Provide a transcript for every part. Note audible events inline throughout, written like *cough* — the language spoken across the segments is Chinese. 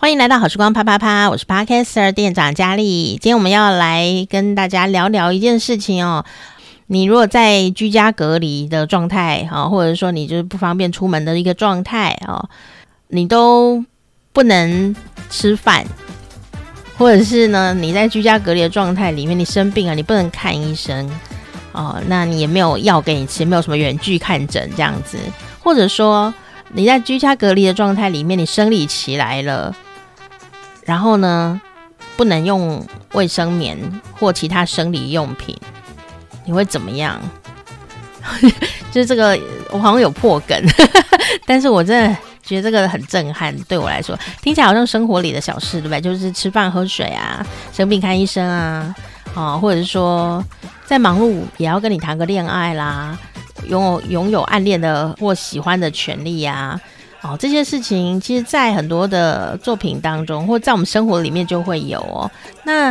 欢迎来到好时光啪啪啪，我是 Podcaster 店长佳丽。今天我们要来跟大家聊聊一件事情哦。你如果在居家隔离的状态啊，或者说你就是不方便出门的一个状态哦，你都不能吃饭，或者是呢，你在居家隔离的状态里面，你生病了，你不能看医生哦，那你也没有药给你吃，没有什么远距看诊这样子，或者说你在居家隔离的状态里面，你生理期来了。然后呢，不能用卫生棉或其他生理用品，你会怎么样？*laughs* 就是这个，我好像有破梗，*laughs* 但是我真的觉得这个很震撼，对我来说，听起来好像生活里的小事，对不对？就是吃饭喝水啊，生病看医生啊，啊，或者是说在忙碌也要跟你谈个恋爱啦，拥有拥有暗恋的或喜欢的权利呀。哦，这些事情其实，在很多的作品当中，或在我们生活里面就会有哦。那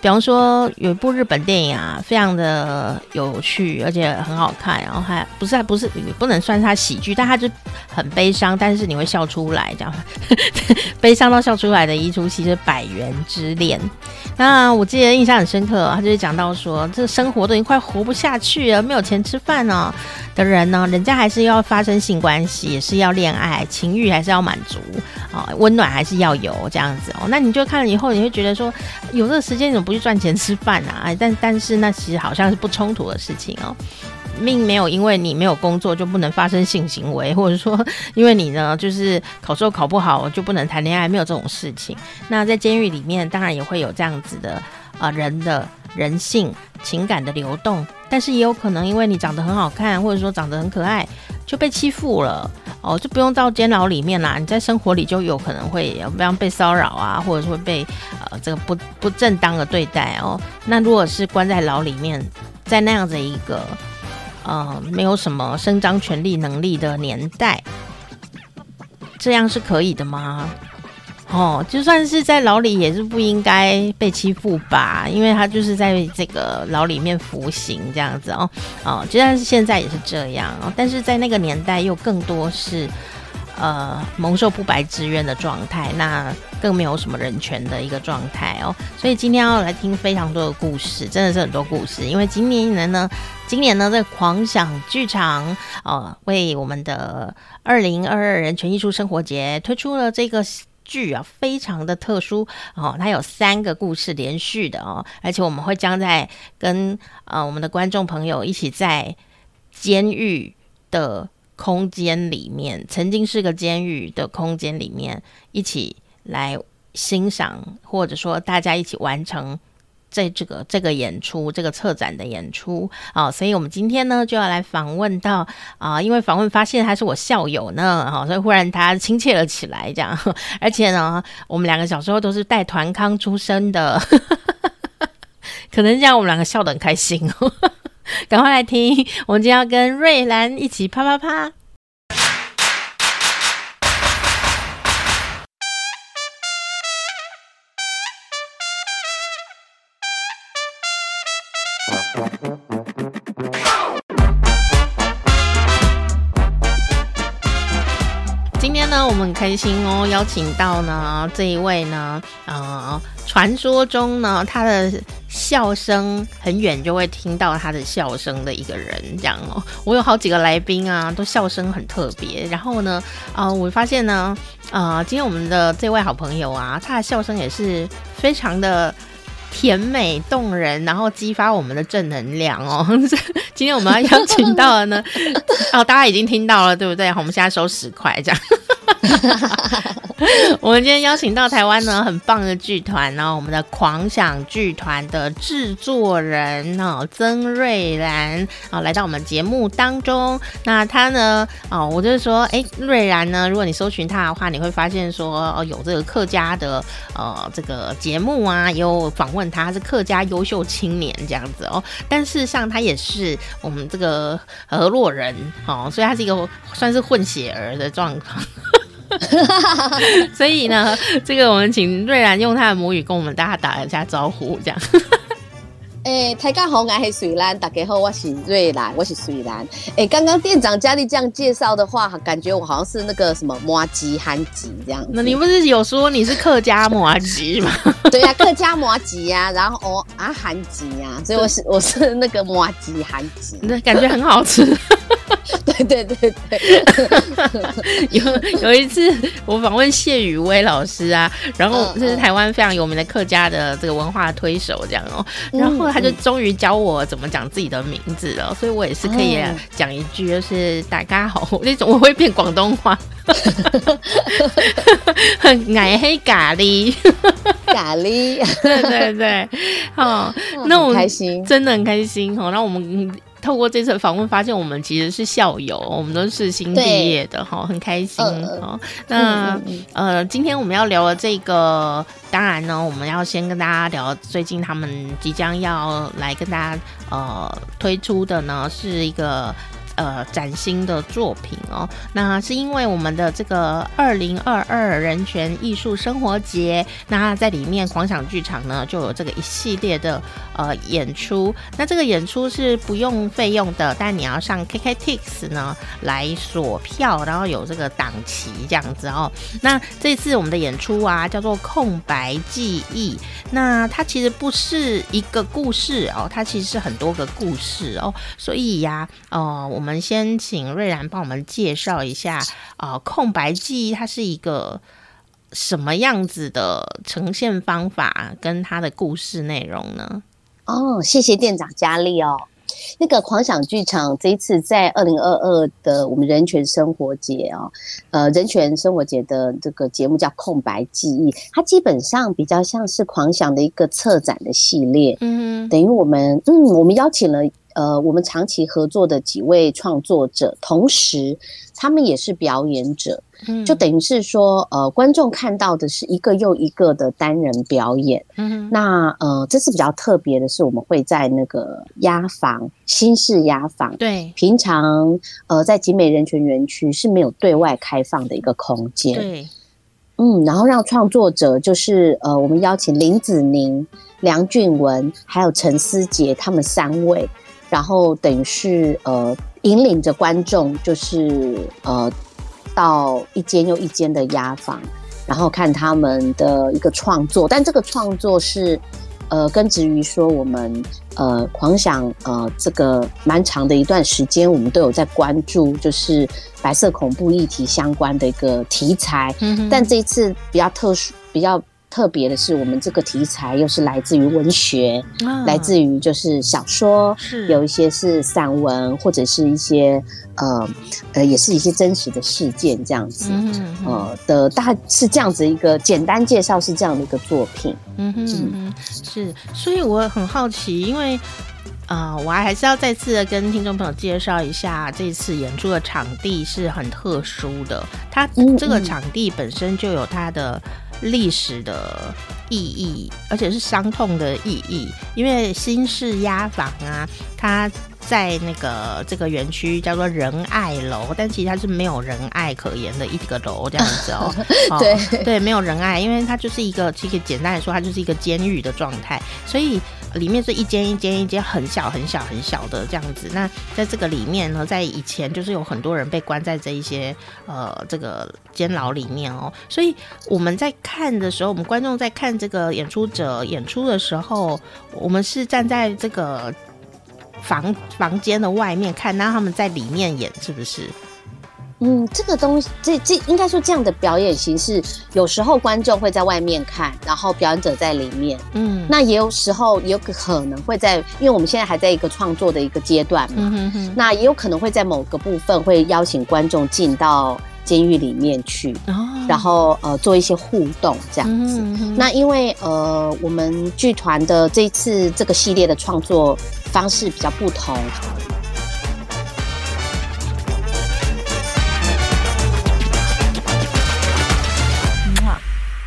比方说，有一部日本电影啊，非常的有趣，而且很好看，然后还不是还不是不能算是它喜剧，但它就很悲伤，但是你会笑出来，这样 *laughs* 悲伤到笑出来的一出戏是《百元之恋》。那我记得印象很深刻，他就是讲到说，这生活都已经快活不下去了，没有钱吃饭呢。的人呢，人家还是要发生性关系，也是要恋爱，情欲还是要满足啊，温暖还是要有这样子哦。那你就看了以后，你会觉得说，有这个时间你怎么不去赚钱吃饭啊？哎，但但是那其实好像是不冲突的事情哦，并没有因为你没有工作就不能发生性行为，或者说因为你呢就是考试考不好就不能谈恋爱，没有这种事情。那在监狱里面，当然也会有这样子的啊、人的人性情感的流动。但是也有可能，因为你长得很好看，或者说长得很可爱，就被欺负了哦，就不用到监牢里面啦。你在生活里就有可能会，比方被骚扰啊，或者是会被呃这个不不正当的对待哦。那如果是关在牢里面，在那样子一个呃没有什么伸张权利能力的年代，这样是可以的吗？哦，就算是在牢里也是不应该被欺负吧，因为他就是在这个牢里面服刑这样子哦。哦，就算是现在也是这样，但是在那个年代又更多是呃蒙受不白之冤的状态，那更没有什么人权的一个状态哦。所以今天要来听非常多的故事，真的是很多故事，因为今年呢，今年呢，在狂想剧场哦为我们的二零二二人权艺术生活节推出了这个。剧啊，非常的特殊哦，它有三个故事连续的哦，而且我们会将在跟呃我们的观众朋友一起在监狱的空间里面，曾经是个监狱的空间里面，一起来欣赏，或者说大家一起完成。在这个这个演出，这个策展的演出啊，所以我们今天呢就要来访问到啊，因为访问发现他是我校友呢，哈，所以忽然他亲切了起来，这样，*laughs* 而且呢，我们两个小时候都是带团康出身的，*laughs* 可能这样我们两个笑得很开心哦，*laughs* 赶快来听，我们今天要跟瑞兰一起啪啪啪。很开心哦，邀请到呢这一位呢，呃，传说中呢，他的笑声很远就会听到他的笑声的一个人，这样哦。我有好几个来宾啊，都笑声很特别。然后呢，啊、我发现呢，啊、今天我们的这位好朋友啊，他的笑声也是非常的。甜美动人，然后激发我们的正能量哦。*laughs* 今天我们要邀请到的呢，*laughs* 哦，大家已经听到了，对不对？我们现在收十块这样。*laughs* 我们今天邀请到台湾呢很棒的剧团，然后我们的狂想剧团的制作人哦曾瑞兰啊来到我们节目当中。那他呢哦，我就是说，哎，瑞兰呢，如果你搜寻他的话，你会发现说哦有这个客家的呃这个节目啊，也有访问他，他是客家优秀青年这样子哦。但事实上他也是我们这个河洛人哦，所以他是一个算是混血儿的状况。*laughs* 所以呢，这个我们请瑞兰用他的母语跟我们大家打一下招呼，这样。哎，大家好，我是水兰，大家好，我是瑞兰，我是水兰。哎，刚刚店长佳丽这样介绍的话，感觉我好像是那个什么摩吉韩吉这样。那你不是有说你是客家摩吉吗？*laughs* 对呀、啊，客家摩吉呀，然后哦啊韩吉呀，所以我是我是那个摩吉韩吉，那感觉很好吃。对对对对，*laughs* 有有一次我访问谢宇威老师啊，然后这是台湾非常有名的客家的这个文化推手这样哦，然后他就终于教我怎么讲自己的名字了，所以我也是可以讲一句，就是大家好，那种我会变广东话，*laughs* 很爱黑咖喱，咖喱，*laughs* 对对对，哦，那我们开心，真的很开心哦，那我们。透过这次访问，发现我们其实是校友，我们都是新毕业的哈，很开心哈。那呃，今天我们要聊的这个，当然呢，我们要先跟大家聊最近他们即将要来跟大家呃推出的呢，是一个。呃，崭新的作品哦，那是因为我们的这个二零二二人权艺术生活节，那在里面狂想剧场呢就有这个一系列的呃演出，那这个演出是不用费用的，但你要上 KKTIX 呢来锁票，然后有这个档期这样子哦。那这次我们的演出啊叫做空白记忆，那它其实不是一个故事哦，它其实是很多个故事哦，所以呀，呃，我们。我们先请瑞兰帮我们介绍一下啊、呃，空白记忆它是一个什么样子的呈现方法，跟它的故事内容呢？哦，谢谢店长佳丽哦。那个狂想剧场这一次在二零二二的我们人权生活节哦，呃，人权生活节的这个节目叫空白记忆，它基本上比较像是狂想的一个策展的系列。嗯，等于我们嗯，我们邀请了。呃，我们长期合作的几位创作者，同时他们也是表演者，就等于是说，呃，观众看到的是一个又一个的单人表演。嗯，那呃，这次比较特别的是，我们会在那个压房，新式压房，对，平常呃在集美人权园区是没有对外开放的一个空间。对，嗯，然后让创作者就是呃，我们邀请林子宁、梁俊文还有陈思杰他们三位。然后等于是呃引领着观众，就是呃到一间又一间的压房，然后看他们的一个创作。但这个创作是呃根植于说我们呃狂想呃这个蛮长的一段时间，我们都有在关注，就是白色恐怖议题相关的一个题材。嗯哼。但这一次比较特殊，比较。特别的是，我们这个题材又是来自于文学，啊、来自于就是小说，是有一些是散文，或者是一些呃呃，也是一些真实的事件这样子，嗯、哼哼呃的大是这样子一个简单介绍，是这样的一个作品。嗯哼，哼，嗯，是，所以我很好奇，因为啊、呃，我还是要再次的跟听众朋友介绍一下，这次演出的场地是很特殊的，它这个场地本身就有它的。历史的意义，而且是伤痛的意义，因为新式压房啊，它在那个这个园区叫做仁爱楼，但其实它是没有仁爱可言的一个楼这样子哦。*laughs* 对、哦、对，没有仁爱，因为它就是一个，其实简单来说，它就是一个监狱的状态，所以。里面是一间一间一间很小很小很小的这样子。那在这个里面呢，在以前就是有很多人被关在这一些呃这个监牢里面哦。所以我们在看的时候，我们观众在看这个演出者演出的时候，我们是站在这个房房间的外面看，那他们在里面演是不是？嗯，这个东西，这这应该说这样的表演形式，有时候观众会在外面看，然后表演者在里面。嗯，那也有时候也有可能会在，因为我们现在还在一个创作的一个阶段嘛，嗯、哼哼，那也有可能会在某个部分会邀请观众进到监狱里面去，哦、然后呃做一些互动这样子。嗯、哼哼，那因为呃我们剧团的这一次这个系列的创作方式比较不同。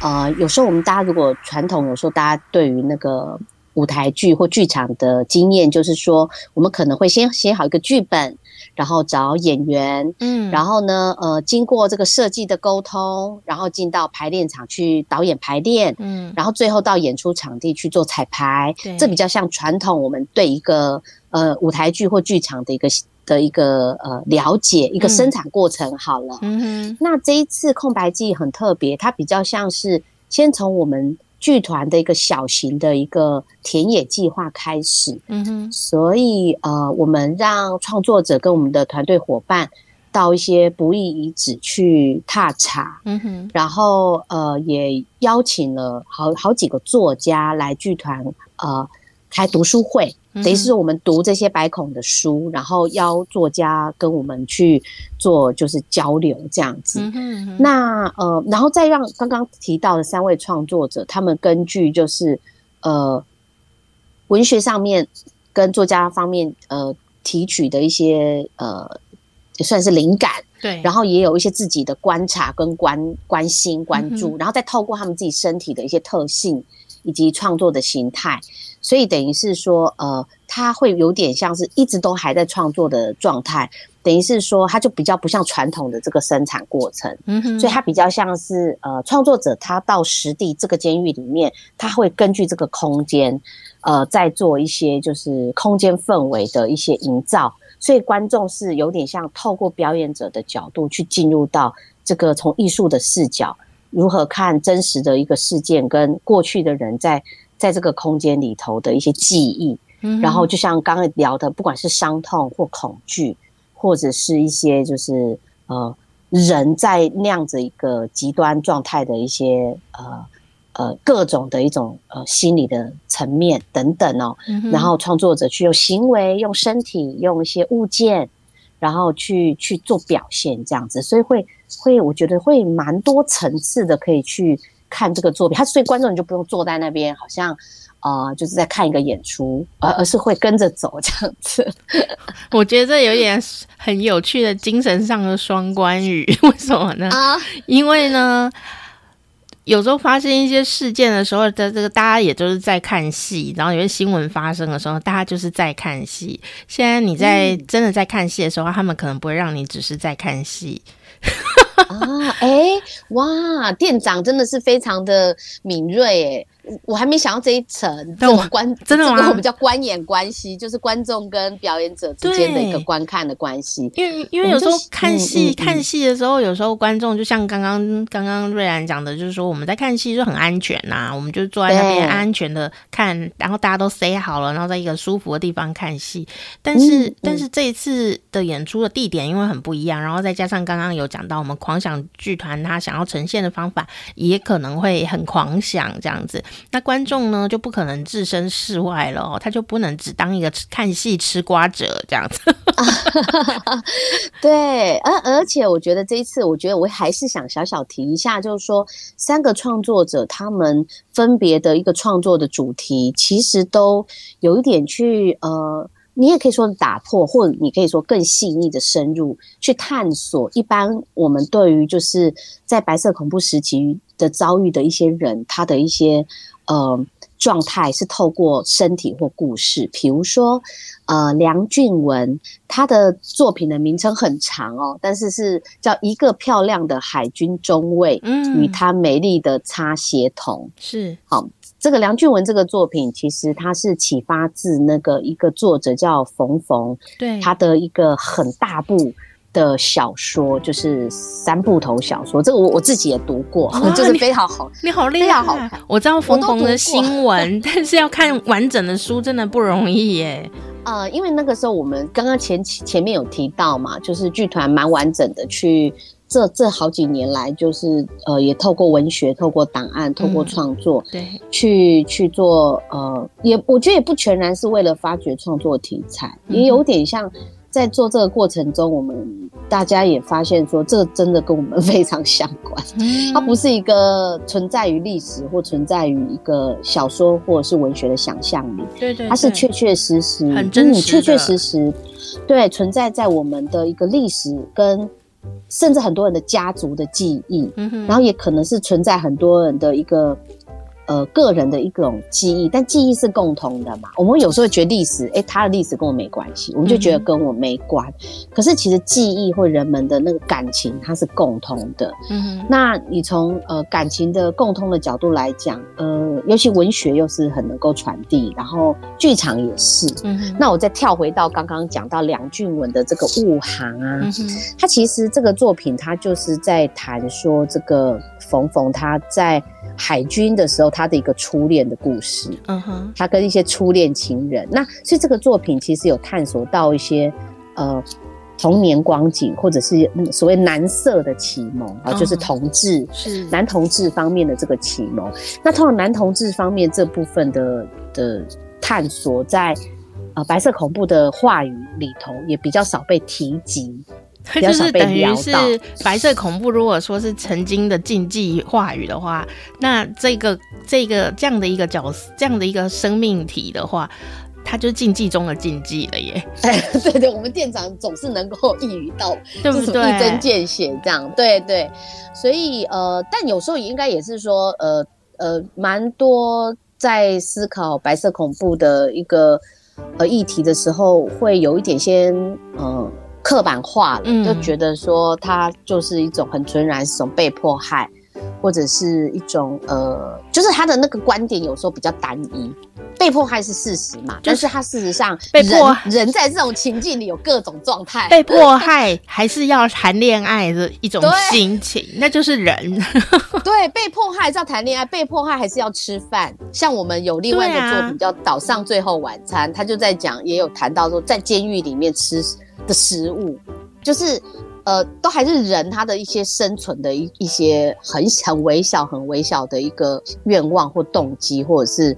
呃，有时候我们大家如果传统，有时候大家对于那个舞台剧或剧场的经验，就是说，我们可能会先写好一个剧本，然后找演员，嗯，然后呢，呃，经过这个设计的沟通，然后进到排练场去导演排练，嗯，然后最后到演出场地去做彩排，对，这比较像传统我们对一个呃舞台剧或剧场的一个的一个呃了解，一个生产过程好了，嗯哼，那这一次空白记忆很特别，它比较像是先从我们。剧团的一个小型的一个田野计划开始，嗯哼，所以呃，我们让创作者跟我们的团队伙伴到一些不易遗址去踏查，嗯哼，然后呃，也邀请了好好几个作家来剧团呃开读书会。等于是我们读这些百孔的书，然后邀作家跟我们去做就是交流这样子。那呃，然后再让刚刚提到的三位创作者，他们根据就是呃文学上面跟作家方面呃提取的一些呃也算是灵感，对，然后也有一些自己的观察跟关关心关注，然后再透过他们自己身体的一些特性以及创作的形态。所以等于是说，呃，他会有点像是一直都还在创作的状态，等于是说，他就比较不像传统的这个生产过程，嗯哼，所以他比较像是呃，创作者他到实地这个监狱里面，他会根据这个空间，呃，在做一些就是空间氛围的一些营造，所以观众是有点像透过表演者的角度去进入到这个从艺术的视角，如何看真实的一个事件跟过去的人在。在这个空间里头的一些记忆，嗯，然后就像刚刚聊的，不管是伤痛或恐惧，或者是一些就是呃人在那样子一个极端状态的一些呃呃各种的一种呃心理的层面等等哦，嗯，然后创作者去用行为、用身体、用一些物件，然后去去做表现这样子，所以会会我觉得会蛮多层次的可以去。看这个作品，他所以观众你就不用坐在那边，好像呃就是在看一个演出，而而是会跟着走这样子。*laughs* 我觉得这有点很有趣的精神上的双关语，*laughs* 为什么呢？啊，因为呢，有时候发生一些事件的时候，在这个大家也就是在看戏，然后有些新闻发生的时候，大家就是在看戏。现在你在真的在看戏的时候，嗯，他们可能不会让你只是在看戏。*laughs* 啊，哎、哇，店长真的是非常的敏锐，哎。我还没想到这一层，但我观 *laughs* 真的吗？这个我们叫观演关系，就是观众跟表演者之间的一个观看的关系。因为因为有时候看戏、嗯嗯、看戏的时候，有时候观众就像刚刚刚刚瑞兰讲的，就是说我们在看戏就很安全呐、啊，我们就坐在那边安全的看，然后大家都塞好了，然后在一个舒服的地方看戏。但是、嗯、但是这一次的演出的地点因为很不一样，然后再加上刚刚有讲到我们狂想剧团他想要呈现的方法，也可能会很狂想这样子。那观众呢就不可能置身事外了，他就不能只当一个看戏吃瓜者这样子。*laughs* 对，而而且我觉得这一次，我觉得我还是想小小提一下，就是说三个创作者他们分别的一个创作的主题，其实都有一点去呃，你也可以说打破，或者你可以说更细腻的深入去探索。一般我们对于就是在白色恐怖时期的遭遇的一些人，他的一些。呃，状态是透过身体或故事，比如说，呃，梁俊文他的作品的名称很长哦，但是是叫一个漂亮的海军中尉，嗯，与他美丽的擦鞋童，是好，这个梁俊文这个作品其实它是启发自那个一个作者叫冯冯，对，他的一个很大部。的小说就是三部头小说，这个我我自己也读过，就是非常好，你好厉害，好看。我知道冯冯的新闻，*laughs* 但是要看完整的书真的不容易耶。呃，因为那个时候我们刚刚前前面有提到嘛，就是剧团蛮完整的去这这好几年来，就是呃也透过文学、透过档案、透过创作，嗯、对，去去做呃也我觉得也不全然是为了发掘创作题材，也有点像。在做这个过程中，我们大家也发现说，这个真的跟我们 *laughs* 非常相关。嗯、它不是一个存在于历史或存在于一个小说或者是文学的想象里，对，对对，它是确确实实、很真实、确确实实，对，存在在我们的一个历史跟甚至很多人的家族的记忆，嗯、然后也可能是存在很多人的一个。呃个人的一种记忆，但记忆是共同的嘛。我们有时候觉得历史，哎、欸，他的历史跟我没关系，我们就觉得跟我没关。嗯、可是其实记忆或人们的那个感情，它是共通的。嗯哼，那你从呃感情的共通的角度来讲，呃，尤其文学又是很能够传递，然后剧场也是。嗯哼，那我再跳回到刚刚讲到梁俊文的这个雾行啊，嗯哼，他其实这个作品，他就是在谈说这个冯冯他在海军的时候，他的一个初恋的故事。嗯哼，他跟一些初恋情人，那所以这个作品其实有探索到一些呃童年光景，或者是所谓男色的启蒙啊，就是同志是男同志方面的这个启蒙。那通常男同志方面这部分的的探索，在呃白色恐怖的话语里头也比较少被提及。*laughs* 就是等于是白色恐怖，如果说是曾经的禁忌话语的话，那这个这个这样的一个角色，这样的一个生命体的话，它就是禁忌中的禁忌了耶。*laughs* 哎，对对，我们店长总是能够一语道，对不对？一针见血这样，对对。所以呃，但有时候也应该也是说，呃呃，蛮多在思考白色恐怖的一个呃议题的时候，会有一点先嗯。呃刻板化了，就觉得说他就是一种很纯然是一种被迫害，或者是一种呃，就是他的那个观点有时候比较单一。被迫害是事实嘛？就是、但是他事实上被迫人在这种情境里有各种状态。被迫害还是要谈恋爱的一种心情，那就是人。*laughs* 对，被迫害是要谈恋爱，被迫害还是要吃饭。像我们有另外一个作品叫《岛上最后晚餐》，他就在讲，也有谈到说在监狱里面吃。的食物，就是，呃，都还是人他的一些生存的一一些很很微小、很微小的一个愿望或动机，或者是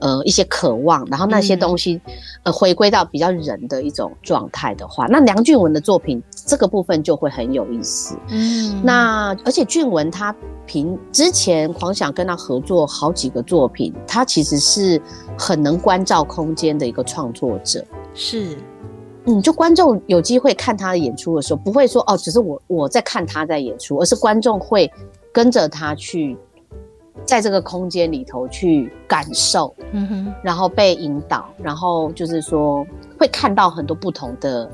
呃一些渴望，然后那些东西，嗯、呃，回归到比较人的一种状态的话，那梁俊文的作品这个部分就会很有意思。嗯，那而且俊文他凭之前狂想跟他合作好几个作品，他其实是很能关照空间的一个创作者。是。嗯，就观众有机会看他的演出的时候，不会说哦，只是我我在看他在演出，而是观众会跟着他去，在这个空间里头去感受，嗯哼，然后被引导，然后就是说会看到很多不同的。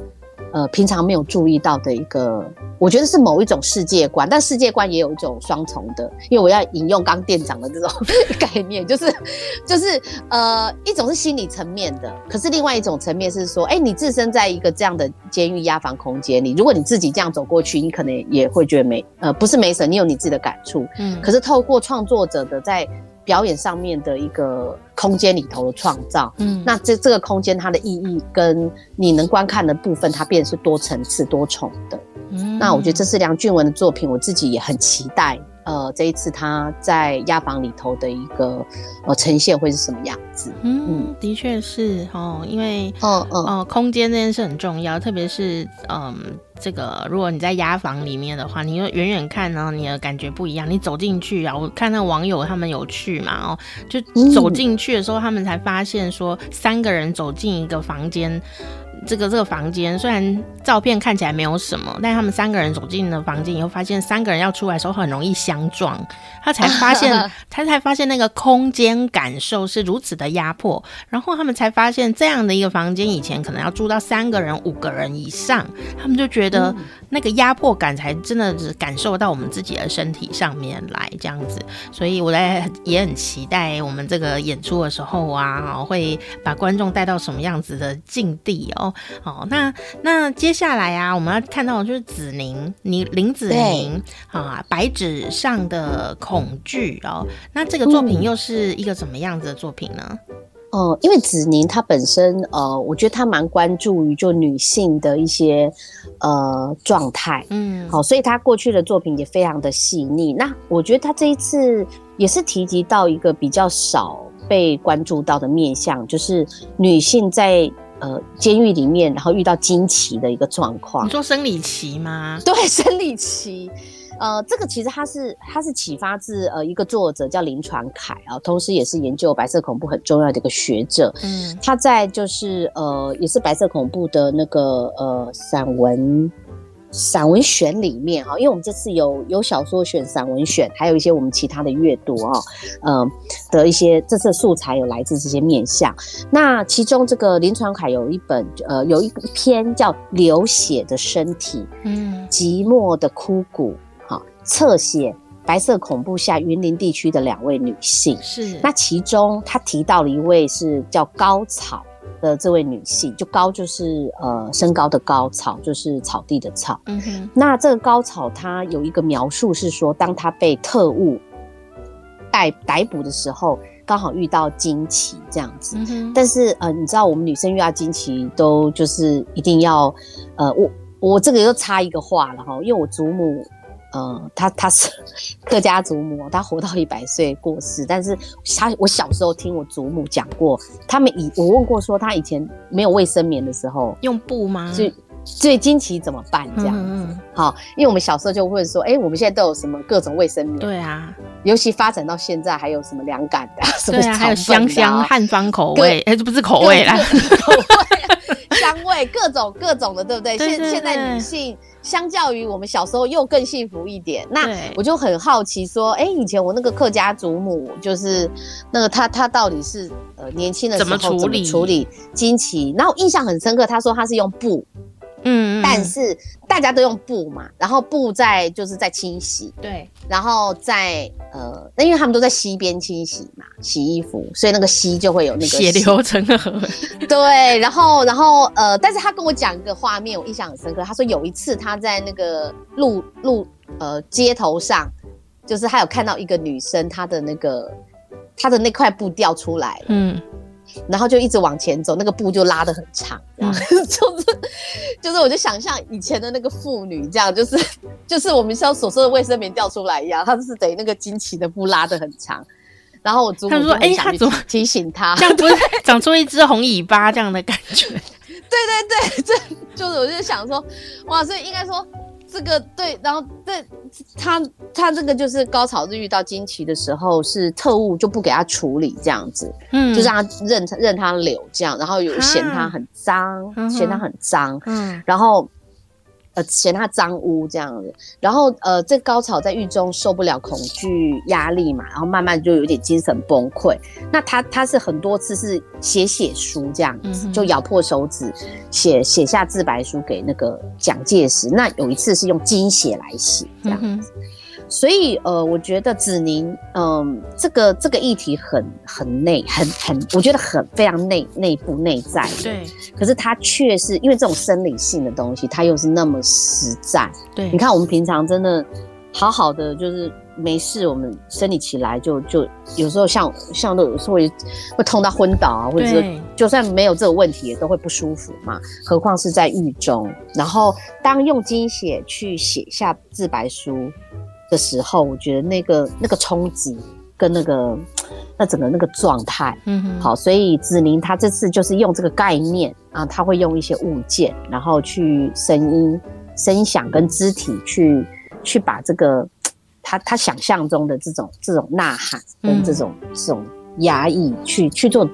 呃，平常没有注意到的一个，我觉得是某一种世界观，但世界观也有一种双重的，因为我要引用刚店长的这种 *laughs* 概念，就是就是呃，一种是心理层面的，可是另外一种层面是说，哎、欸，你置身在一个这样的监狱押房空间里，如果你自己这样走过去，你可能也会觉得没呃，不是没什么，你有你自己的感触，嗯，可是透过创作者的在。表演上面的一个空间里头的创造，嗯，那这这个空间它的意义跟你能观看的部分，它变成是多层次、多重的。嗯，那我觉得这是梁俊文的作品，我自己也很期待。呃，这一次他在压房里头的一个呃呈现会是什么样子？嗯，嗯的确是哦，因为哦哦、呃，空间这件事很重要，特别是嗯。呃这个，如果你在压房里面的话，你远远看呢，你的感觉不一样。你走进去啊，我看那网友他们有去嘛，哦，就走进去的时候，他们才发现说，三个人走进一个房间。这个这个房间虽然照片看起来没有什么，但他们三个人走进了房间以后，发现三个人要出来的时候很容易相撞，他才发现，*laughs* 他才发现那个空间感受是如此的压迫，然后他们才发现这样的一个房间以前可能要住到三个人、五个人以上，他们就觉得那个压迫感才真的是感受到我们自己的身体上面来这样子，所以我在也很期待我们这个演出的时候啊，会把观众带到什么样子的境地哦。哦，那那接下来啊，我们要看到的就是子宁，你林子宁啊，白纸上的恐惧哦。那这个作品又是一个什么样子的作品呢？哦、嗯呃，因为子宁她本身呃，我觉得她蛮关注于就女性的一些呃状态，嗯，好，所以她过去的作品也非常的细腻。那我觉得她这一次也是提及到一个比较少被关注到的面向，就是女性在。呃，监狱里面，然后遇到惊奇的一个状况。你说生理期吗？*laughs* 对，生理期。呃，这个其实它是它是启发自呃一个作者叫林传凯啊，同时也是研究白色恐怖很重要的一个学者。嗯，他在就是呃也是白色恐怖的那个呃散文散文选里面哈，因为我们这次有有小说选、散文选，还有一些我们其他的阅读啊，嗯的一些这次素材有来自这些面向。那其中这个林传凯有一本呃有一篇叫《流血的身体》，嗯，寂寞的枯骨，哈，侧写白色恐怖下云林地区的两位女性。是，那其中他提到了一位是叫高草。的这位女性，就高就是呃身高的高，草就是草地的草。嗯哼。那这个高草，她有一个描述是说，当她被特务逮逮捕的时候，刚好遇到惊奇这样子。嗯哼。但是呃，你知道我们女生遇到惊奇都就是一定要呃，我我这个又插一个话了哈，因为我祖母。嗯，他他是 *laughs* 客家祖母，他活到一百岁过世。但是他我小时候听我祖母讲过，他们以我问过说，他以前没有卫生棉的时候，用布吗？所以所以经期怎么办？这样子，嗯嗯好，因为我们小时候就问说，哎、欸，我们现在都有什么各种卫生棉？对啊，尤其发展到现在，还有什么凉感的，什么对啊，还有香香汉方口味，哎，这不是口味啦，口味 *laughs* 香味各种各种的，对不对？现现在女性。相较于我们小时候又更幸福一点，那我就很好奇说，哎、欸，以前我那个客家祖母就是那个她她到底是呃年轻的时候怎么处理处理经期？然后印象很深刻，她说她是用布。嗯，但是大家都用布嘛，然后布在就是在清洗，对，然后在呃，那因为他们都在溪边清洗嘛，洗衣服，所以那个溪就会有那个血流成河。*laughs* 对，然后然后呃，但是他跟我讲一个画面，我印象很深刻。他说有一次他在那个路路呃街头上，就是他有看到一个女生，她的那个她的那块布掉出来了，嗯。然后就一直往前走，那个布就拉得很长，嗯、就 *laughs* 是就是，我就想象以前的那个妇女这样，就是 *laughs* 就是我们像所说的卫生棉掉出来一样，她就是等于那个惊奇的布拉得很长。然后我祖母就说：“哎，她怎么提醒她，这样不是 *laughs* 长出一只红尾巴这样的感觉？”对对对，这就是我就想说，哇，所以应该说。这个对，然后对他他这个就是高潮日遇到惊奇的时候，是特务就不给他处理这样子，嗯，就让他任任他流这样，然后有嫌他很脏，嗯、嫌他很脏，嗯，然后。呃，嫌他脏污这样子，然后呃，这高潮在狱中受不了恐惧压力嘛，然后慢慢就有点精神崩溃。那他他是很多次是写写书这样子，就咬破手指写写下自白书给那个蒋介石。那有一次是用金血来写这样子。所以，呃，我觉得子宁，嗯、呃，这个这个议题很很内，很很，我觉得很非常内内部内在的。对。可是它却是因为这种生理性的东西，它又是那么实在。对。你看，我们平常真的好好的，就是没事，我们生理起来就就有时候像像都有时候会会痛到昏倒啊，或者是就算没有这个问题，也都会不舒服嘛。何况是在狱中，然后当用精血去写下自白书。的时候，我觉得那个那个冲击跟那个那整个那个状态，嗯哼，好，所以子宁他这次就是用这个概念啊，他会用一些物件，然后去声音、声响跟肢体去去把这个 *tsk* 他他想象中的这种这种呐喊跟这种、嗯、这种压抑去去做。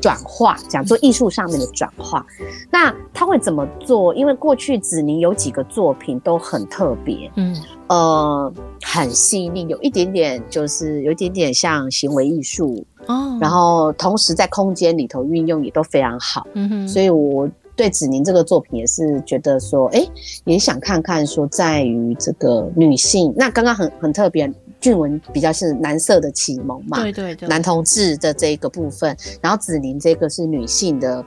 转化，讲做艺术上面的转化，那他会怎么做？因为过去子宁有几个作品都很特别，嗯，呃，很细腻，有一点点就是有一点点像行为艺术哦，然后同时在空间里头运用也都非常好，嗯哼，所以我对子宁这个作品也是觉得说，哎，也想看看说在于这个女性，那刚刚很很特别。俊文比较是男色的启蒙嘛，对对对，男同志的这个部分，然后子宁这个是女性的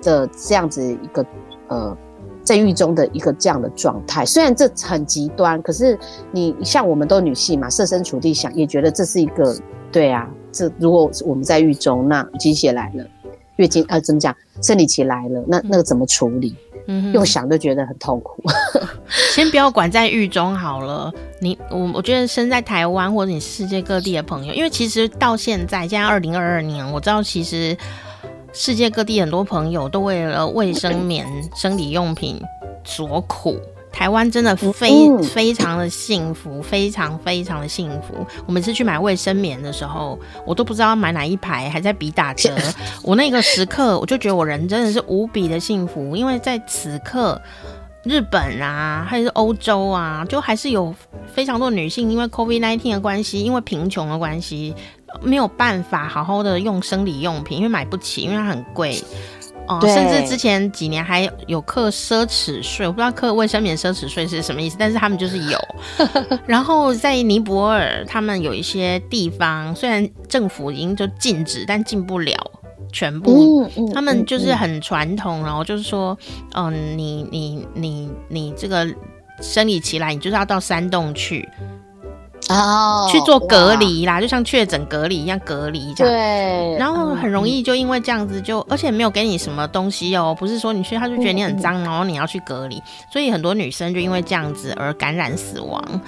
的这样子一个呃，在狱中的一个这样的状态。虽然这很极端，可是你像我们都女性嘛，设身处地想，也觉得这是一个对啊。这如果我们在狱中，那鸡血来了，月经呃怎么讲，生理期来了，那那个怎么处理？嗯，用想都觉得很痛苦。*laughs* 先不要管在狱中好了，你我我觉得身在台湾或者你世界各地的朋友，因为其实到现在，现在二零二二年，我知道其实世界各地很多朋友都为了卫生棉、生理用品所苦。台湾真的非非常的幸福，非常非常的幸福。我每次去买卫生棉的时候，我都不知道买哪一排，还在比打折。我那个时刻，我就觉得我人真的是无比的幸福，因为在此刻，日本啊，还是欧洲啊，就还是有非常多女性因为 COVID-19 的关系，因为贫穷的关系，没有办法好好的用生理用品，因为买不起，因为它很贵。哦，甚至之前几年还有课奢侈税，我不知道课卫生棉奢侈税是什么意思，但是他们就是有。*laughs* 然后在尼泊尔，他们有一些地方，虽然政府已经就禁止，但进不了全部。嗯嗯、他们就是很传统，然后就是说，嗯、呃，你你你你这个生理期来，你就是要到山洞去。哦，oh, 去做隔离啦，就像确诊隔离一样隔离这样。对，然后很容易就因为这样子就，嗯、而且没有给你什么东西哦，不是说你去他就觉得你很脏，嗯、然后你要去隔离，所以很多女生就因为这样子而感染死亡。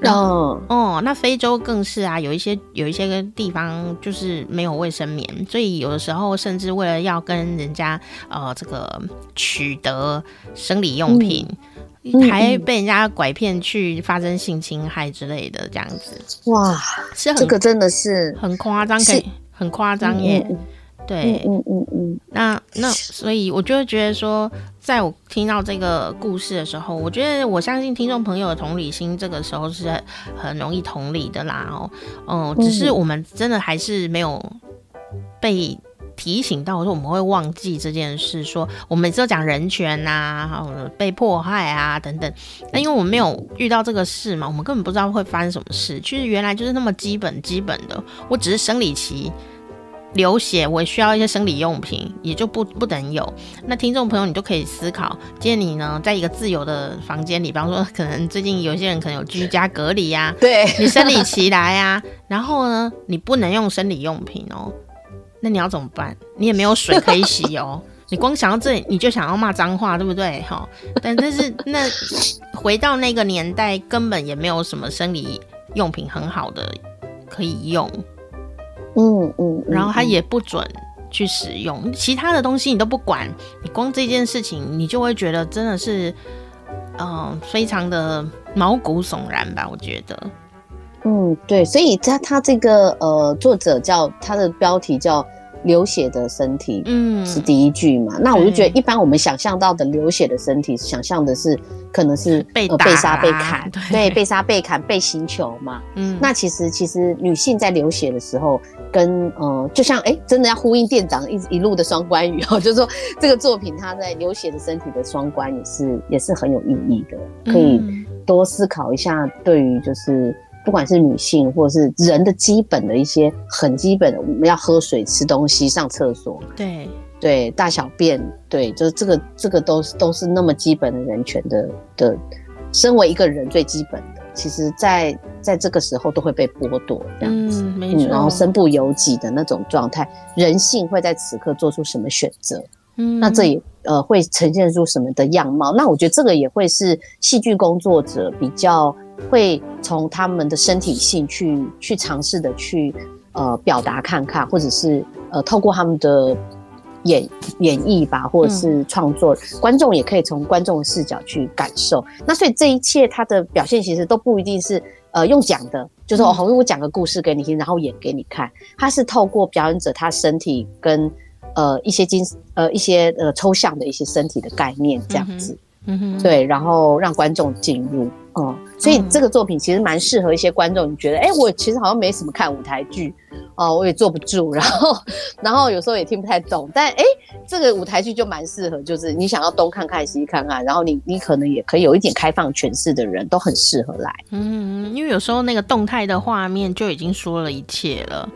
然后、嗯、哦，那非洲更是啊，有一些有一些个地方就是没有卫生棉，所以有的时候甚至为了要跟人家呃这个取得生理用品。嗯还被人家拐骗去发生性侵害之类的，这样子哇，是这个真的是很夸张，可以很夸张耶。对，嗯嗯嗯，那那 *laughs* 所以我就会觉得说，在我听到这个故事的时候，我觉得我相信听众朋友的同理心，这个时候是很容易同理的啦。哦，嗯，只是我们真的还是没有被。提醒到说我们会忘记这件事，说我们每次都讲人权呐，被迫害啊等等。那因为我们没有遇到这个事嘛，我们根本不知道会发生什么事。其实原来就是那么基本基本的，我只是生理期流血，我需要一些生理用品，也就不不等有。那听众朋友，你就可以思考，建议你呢，在一个自由的房间里，比方说，可能最近有些人可能有居家隔离呀，对，你生理期来呀，然后呢，你不能用生理用品哦。那你要怎么办？你也没有水可以洗哦。你光想到这里，你就想要骂脏话，对不对？哈，但但是那回到那个年代，根本也没有什么生理用品很好的可以用。嗯嗯，嗯然后他也不准去使用其他的东西，你都不管。你光这件事情，你就会觉得真的是，嗯、呃，非常的毛骨悚然吧？我觉得。嗯，对，所以他他这个呃，作者叫他的标题叫“流血的身体”，嗯，是第一句嘛。嗯、那我就觉得，一般我们想象到的流血的身体，想象的是可能是被被杀、被砍，对，对，被杀、被砍、被刑求嘛。嗯，那其实其实女性在流血的时候，跟呃，就像哎，真的要呼应店长一一路的双关语哦，*laughs* 就是说这个作品它在流血的身体的双关也是也是很有意义的，可以多思考一下，对于就是。不管是女性或者是人的基本的一些很基本的，我们要喝水、吃东西、上厕所，对对，大小便，对，就是这个这个都是都是那么基本的人权的的，身为一个人最基本的，其实在在这个时候都会被剥夺这样子，嗯，没错，然后身不由己的那种状态，人性会在此刻做出什么选择？嗯，那这也呃会呈现出什么的样貌？那我觉得这个也会是戏剧工作者比较。会从他们的身体性去去尝试的去呃表达看看，或者是呃透过他们的演演绎吧，或者是创作，嗯、观众也可以从观众的视角去感受。那所以这一切它的表现其实都不一定是呃用讲的，就是哦，我讲个故事给你听，然后演给你看。它是透过表演者他身体跟呃一些精呃一些呃抽象的一些身体的概念这样子，嗯哼对，然后让观众进入。哦、嗯，所以这个作品其实蛮适合一些观众。你觉得，哎、欸，我其实好像没什么看舞台剧，哦、呃，我也坐不住，然后，*laughs* 然后有时候也听不太懂。但哎、欸，这个舞台剧就蛮适合，就是你想要东看看西看看，然后你你可能也可以有一点开放诠释的人都很适合来。嗯，因为有时候那个动态的画面就已经说了一切了。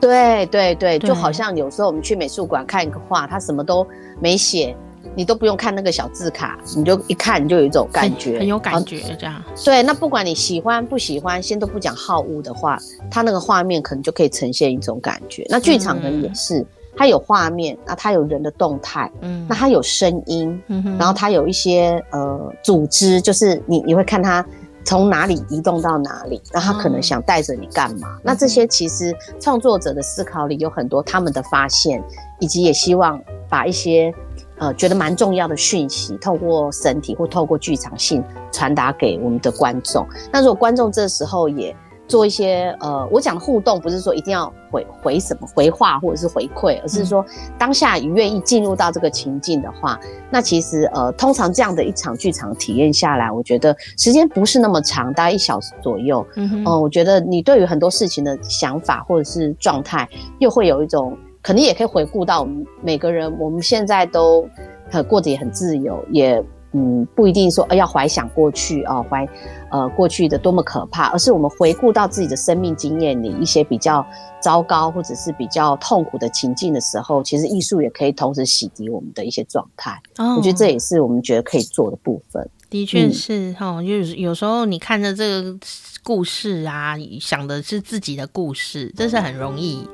对对对，对就好像有时候我们去美术馆看一个画，他什么都没写。你都不用看那个小字卡，你就一看你就有一种感觉，很，很有感觉这样。对，那不管你喜欢不喜欢，先都不讲好恶的话，它那个画面可能就可以呈现一种感觉。那剧场可能也是，嗯、它有画面，那它有人的动态，嗯，那它有声音，嗯哼，然后它有一些呃组织，就是你你会看它从哪里移动到哪里，那他可能想带着你干嘛？嗯、那这些其实创作者的思考里有很多他们的发现，以及也希望把一些。呃，觉得蛮重要的讯息，透过身体或透过剧场性传达给我们的观众。那如果观众这时候也做一些呃，我讲的互动不是说一定要回回什么回话或者是回馈，而是说当下你愿意进入到这个情境的话，那其实呃，通常这样的一场剧场体验下来，我觉得时间不是那么长，大概一小时左右。嗯哼，呃，我觉得你对于很多事情的想法或者是状态，又会有一种，可能也可以回顾到我们每个人，我们现在都很过得也很自由，也。嗯，不一定说要怀想过去啊，怀呃过去的多么可怕，而是我们回顾到自己的生命经验里一些比较糟糕或者是比较痛苦的情境的时候，其实艺术也可以同时洗涤我们的一些状态。哦，我觉得这也是我们觉得可以做的部分。的确是哈，嗯，就是有时候你看着这个故事啊，想的是自己的故事，这是很容易。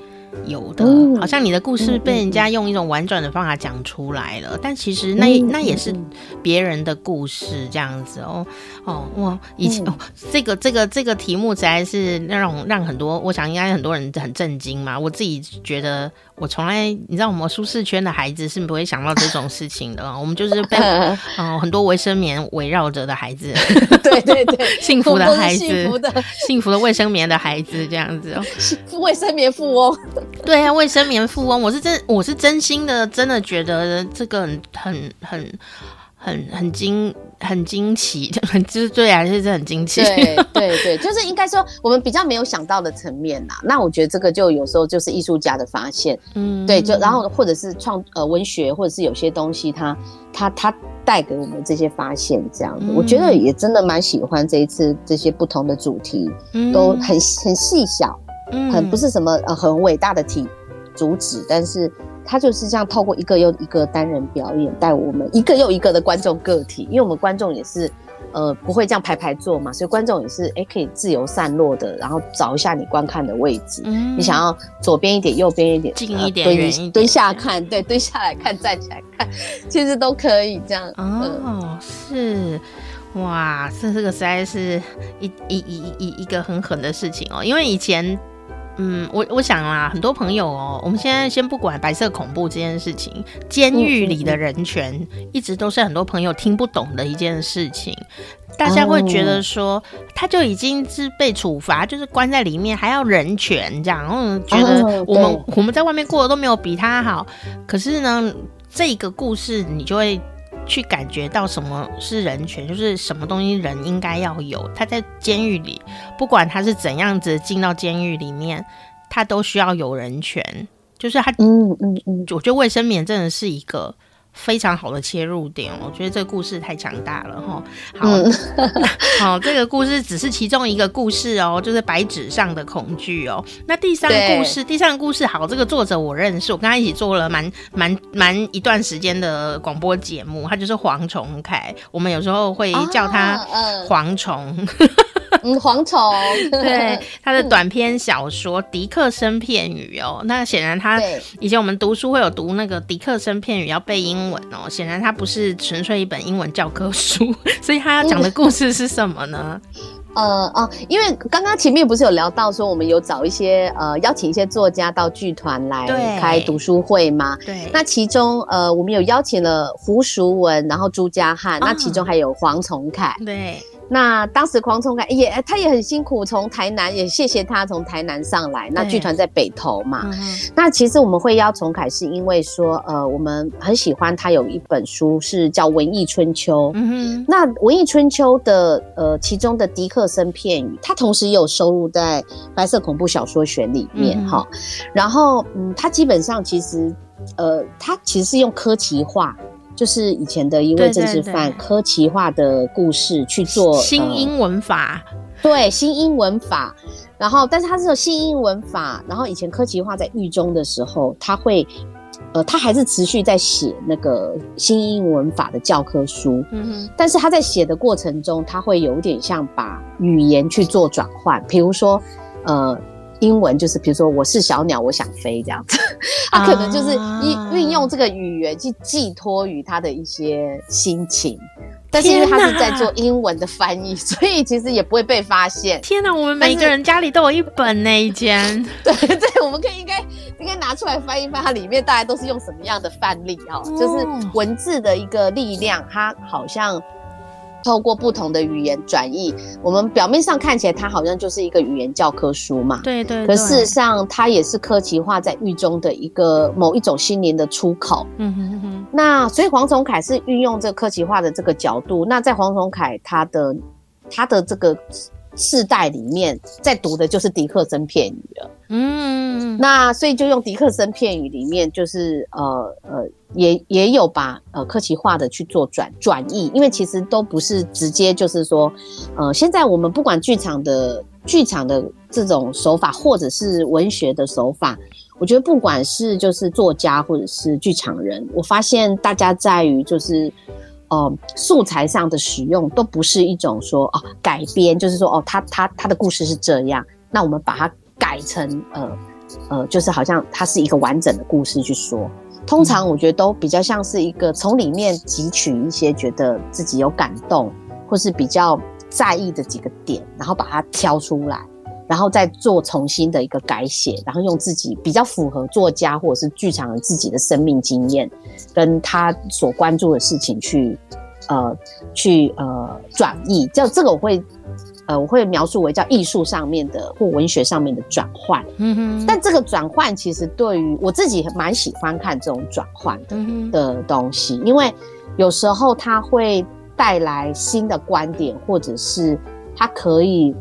有的，好像你的故事被人家用一种婉转的方法讲出来了，但其实那那也是别人的故事，这样子哦哦哇，以前哦这个这个这个题目实在是那种让很多，我想应该很多人很震惊嘛。我自己觉得，我从来你知道我们舒适圈的孩子是不会想到这种事情的，我们就是被 *laughs* 哦很多卫生棉围绕着的孩子，*laughs* 对对对，*laughs* 幸福的孩子，幸福的。幸福的卫生棉的孩子这样子哦，卫生棉富翁。对啊，卫生棉富翁，我是真，我是真心的，真的觉得这个很很很很很惊，很惊奇，*laughs* 就是对啊，就是很惊奇。对对对，就是应该说我们比较没有想到的层面呐。那我觉得这个就有时候就是艺术家的发现，嗯，对，就然后或者是创呃文学，或者是有些东西它它它带给我们这些发现，这样子，嗯、我觉得也真的蛮喜欢这一次这些不同的主题，嗯、都很很细小。很不是什么呃很伟大的体主旨，但是他就是这样透过一个又一个单人表演，带我们一个又一个的观众个体，因为我们观众也是呃不会这样排排坐嘛，所以观众也是哎、欸、可以自由散落的，然后找一下你观看的位置，嗯、你想要左边一点，右边一点，近一点，远、呃、一点，蹲下看，对，蹲下来看，站起来看，*laughs* 其实都可以这样。哦，呃、是。哇，这这个实在是一一一一一个很狠的事情哦，因为以前。嗯，我我想啦，很多朋友哦，我们现在先不管白色恐怖这件事情，监狱里的人权一直都是很多朋友听不懂的一件事情。大家会觉得说，他就已经是被处罚，就是关在里面，还要人权这样，然后觉得我们我们在外面过得都没有比他好。可是呢，这个故事你就会。去感觉到什么是人权，就是什么东西人应该要有。他在监狱里，不管他是怎样子进到监狱里面，他都需要有人权。就是他，嗯嗯嗯，我觉得卫生棉真的是一个。非常好的切入点，我觉得这个故事太强大了哈。好，嗯、*laughs* 好，这个故事只是其中一个故事哦，就是白纸上的恐惧哦。那第三个故事，第三个故事，好，这个作者我认识，我跟他一起做了蛮蛮蛮一段时间的广播节目，他就是黄崇凯，我们有时候会叫他蝗虫。嗯，蝗虫，*laughs* 对 *laughs* 他的短篇小说《迪克森片语》哦，那显然他以前我们读书会有读那个迪克森片语要背英文哦，显然他不是纯粹一本英文教科书，*laughs* 所以他要讲的故事是什么呢？呃哦，因为刚刚前面不是有聊到说我们有找一些呃邀请一些作家到剧团来开读书会吗？对，那其中呃我们有邀请了胡淑文，然后朱家汉，哦、那其中还有黄崇凯，对。那当时黄崇凯也，他也很辛苦，从台南也谢谢他从台南上来。那剧团在北投嘛。嗯、那其实我们会邀崇凯，是因为说，呃，我们很喜欢他有一本书是叫《文艺春秋》。嗯哼。那《文艺春秋》的呃其中的迪克森片语，它同时也有收录在《白色恐怖小说选》里面哈、嗯。然后嗯，它基本上其实呃，它其实是用科奇化。就是以前的一位政治犯科奇化的故事去做新英文法，呃、对新英文法，然后但是他是有新英文法，然后以前科奇化在狱中的时候，他会呃他还是持续在写那个新英文法的教科书，嗯哼，但是他在写的过程中，他会有点像把语言去做转换，比如说呃。英文就是，比如说我是小鸟，我想飞这样子，*laughs* 他可能就是运运用这个语言去寄托于他的一些心情，但是因为他是在做英文的翻译，所以其实也不会被发现。天哪，我们每个人家里都有一本那一间，*laughs* 对对，我们可以应该应该拿出来翻一翻，它里面大概都是用什么样的范例啊？就是文字的一个力量，它好像。透过不同的语言转译，我们表面上看起来它好像就是一个语言教科书嘛，对对，对。可事实上，它也是科奇化在狱中的一个某一种心灵的出口。嗯哼哼。那所以黄崇凯是运用这个科奇化的这个角度。那在黄崇凯他的他的这个。世代里面在读的就是迪克森片语了，嗯，那所以就用迪克森片语里面，就是呃呃，也也有把呃科奇化的去做转转译，因为其实都不是直接就是说，呃，现在我们不管剧场的剧场的这种手法，或者是文学的手法，我觉得不管是就是作家或者是剧场人，我发现大家在于就是。呃，素材上的使用都不是一种说哦改编，就是说哦，他他他的故事是这样，那我们把它改成呃呃，就是好像它是一个完整的故事去说。通常我觉得都比较像是一个从里面汲取一些觉得自己有感动或是比较在意的几个点，然后把它挑出来。然后再做重新的一个改写，然后用自己比较符合作家或者是剧场人自己的生命经验，跟他所关注的事情去，呃，去呃转译。就这个我会，呃，我会描述为叫艺术上面的或文学上面的转换。嗯哼。但这个转换其实对于我自己蛮喜欢看这种转换的的东西，因为有时候它会带来新的观点，或者是它可以。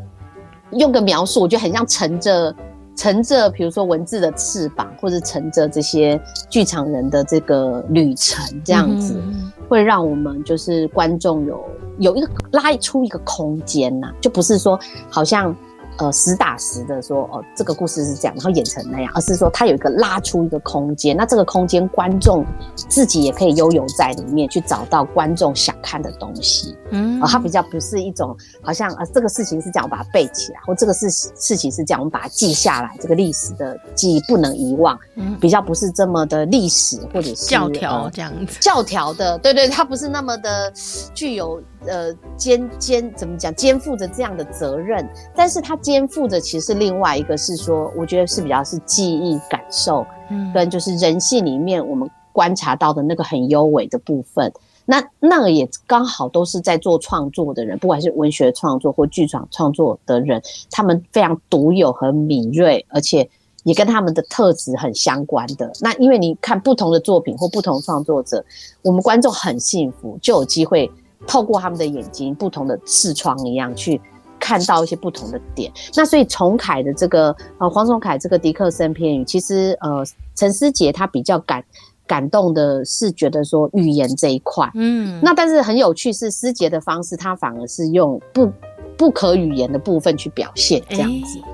用个描述，我觉得很像乘着乘着，比如说文字的翅膀，或者乘着这些剧场人的这个旅程，这样子会让我们就是观众有有一个拉出一个空间呐，就不是说好像。呃，实打实的说，哦，这个故事是这样，然后演成那样，而是说它有一个拉出一个空间，那这个空间观众自己也可以悠游在里面，去找到观众想看的东西。嗯，呃，它比较不是一种好像呃，这个事情是这样，我把它背起来，或这个事事情是这样，我们把它记下来，这个历史的记忆不能遗忘。嗯，比较不是这么的历史或者是教条这样子，教条的，对对，它不是那么的具有。呃，肩肩怎么讲？肩负着这样的责任，但是他肩负着其实另外一个是说，我觉得是比较是记忆感受，嗯，跟就是人性里面我们观察到的那个很优美的部分。那那个也刚好都是在做创作的人，不管是文学创作或剧场创作的人，他们非常独有和敏锐，而且也跟他们的特质很相关的。那因为你看不同的作品或不同创作者，我们观众很幸福，就有机会。透过他们的眼睛，不同的视窗一样去看到一些不同的点。那所以崇凯的这个呃黄崇凯这个迪克森片语，其实呃陈思杰他比较感感动的是觉得说语言这一块，嗯，那但是很有趣是思杰的方式，他反而是用不不可语言的部分去表现这样子。欸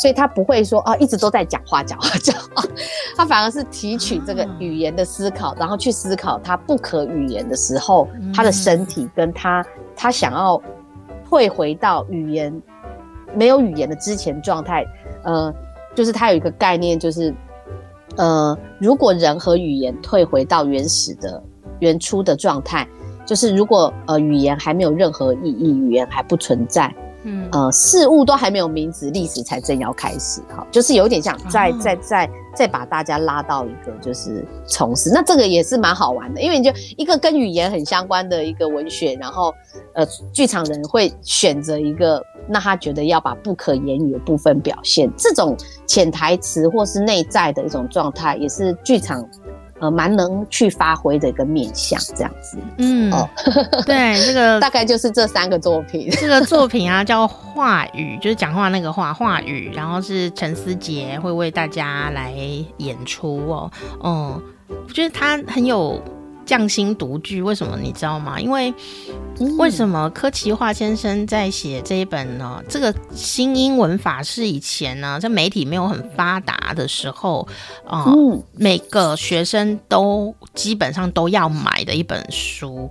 所以他不会说啊，一直都在讲话讲话讲话，他反而是提取这个语言的思考，然后去思考他不可语言的时候，他的身体跟他他想要退回到语言没有语言的之前状态。呃，就是他有一个概念，就是呃，如果人和语言退回到原始的原初的状态，就是如果呃语言还没有任何意义，语言还不存在。嗯，呃，事物都还没有名字，历史才正要开始，哈，就是有点像再再再再把大家拉到一个就是从事，那这个也是蛮好玩的，因为你就一个跟语言很相关的一个文学，然后呃，剧场人会选择一个，那他觉得要把不可言语的部分表现，这种潜台词或是内在的一种状态，也是剧场。呃，蛮能去发挥的一个面向，这样子。嗯，哦，对，这个 *laughs* 大概就是这三个作品。这个作品啊，叫话语，就是讲话那个话，话语。然后是陈思杰会为大家来演出哦。嗯，我觉得他很有。匠心独具，为什么你知道吗？因为为什么柯奇华先生在写这一本呢？这个新英文法是以前呢，在媒体没有很发达的时候啊，呃嗯、每个学生都基本上都要买的一本书。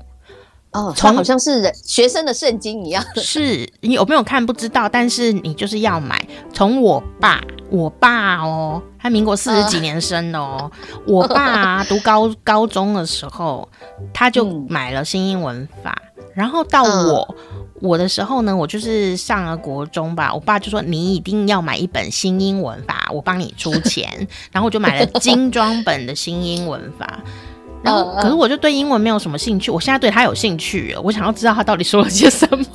哦，从好像是人学生的圣经一样，是你有没有看不知道，但是你就是要买。从我爸，我爸哦，他民国四十几年生的哦，呃、我爸、啊、读高高中的时候，他就买了新英文法，嗯、然后到我、呃、我的时候呢，我就是上了国中吧，我爸就说你一定要买一本新英文法，我帮你出钱，然后我就买了精装本的新英文法。然后、呃、可是我就对英文没有什么兴趣，我现在对他有兴趣，我想要知道他到底说了些什么。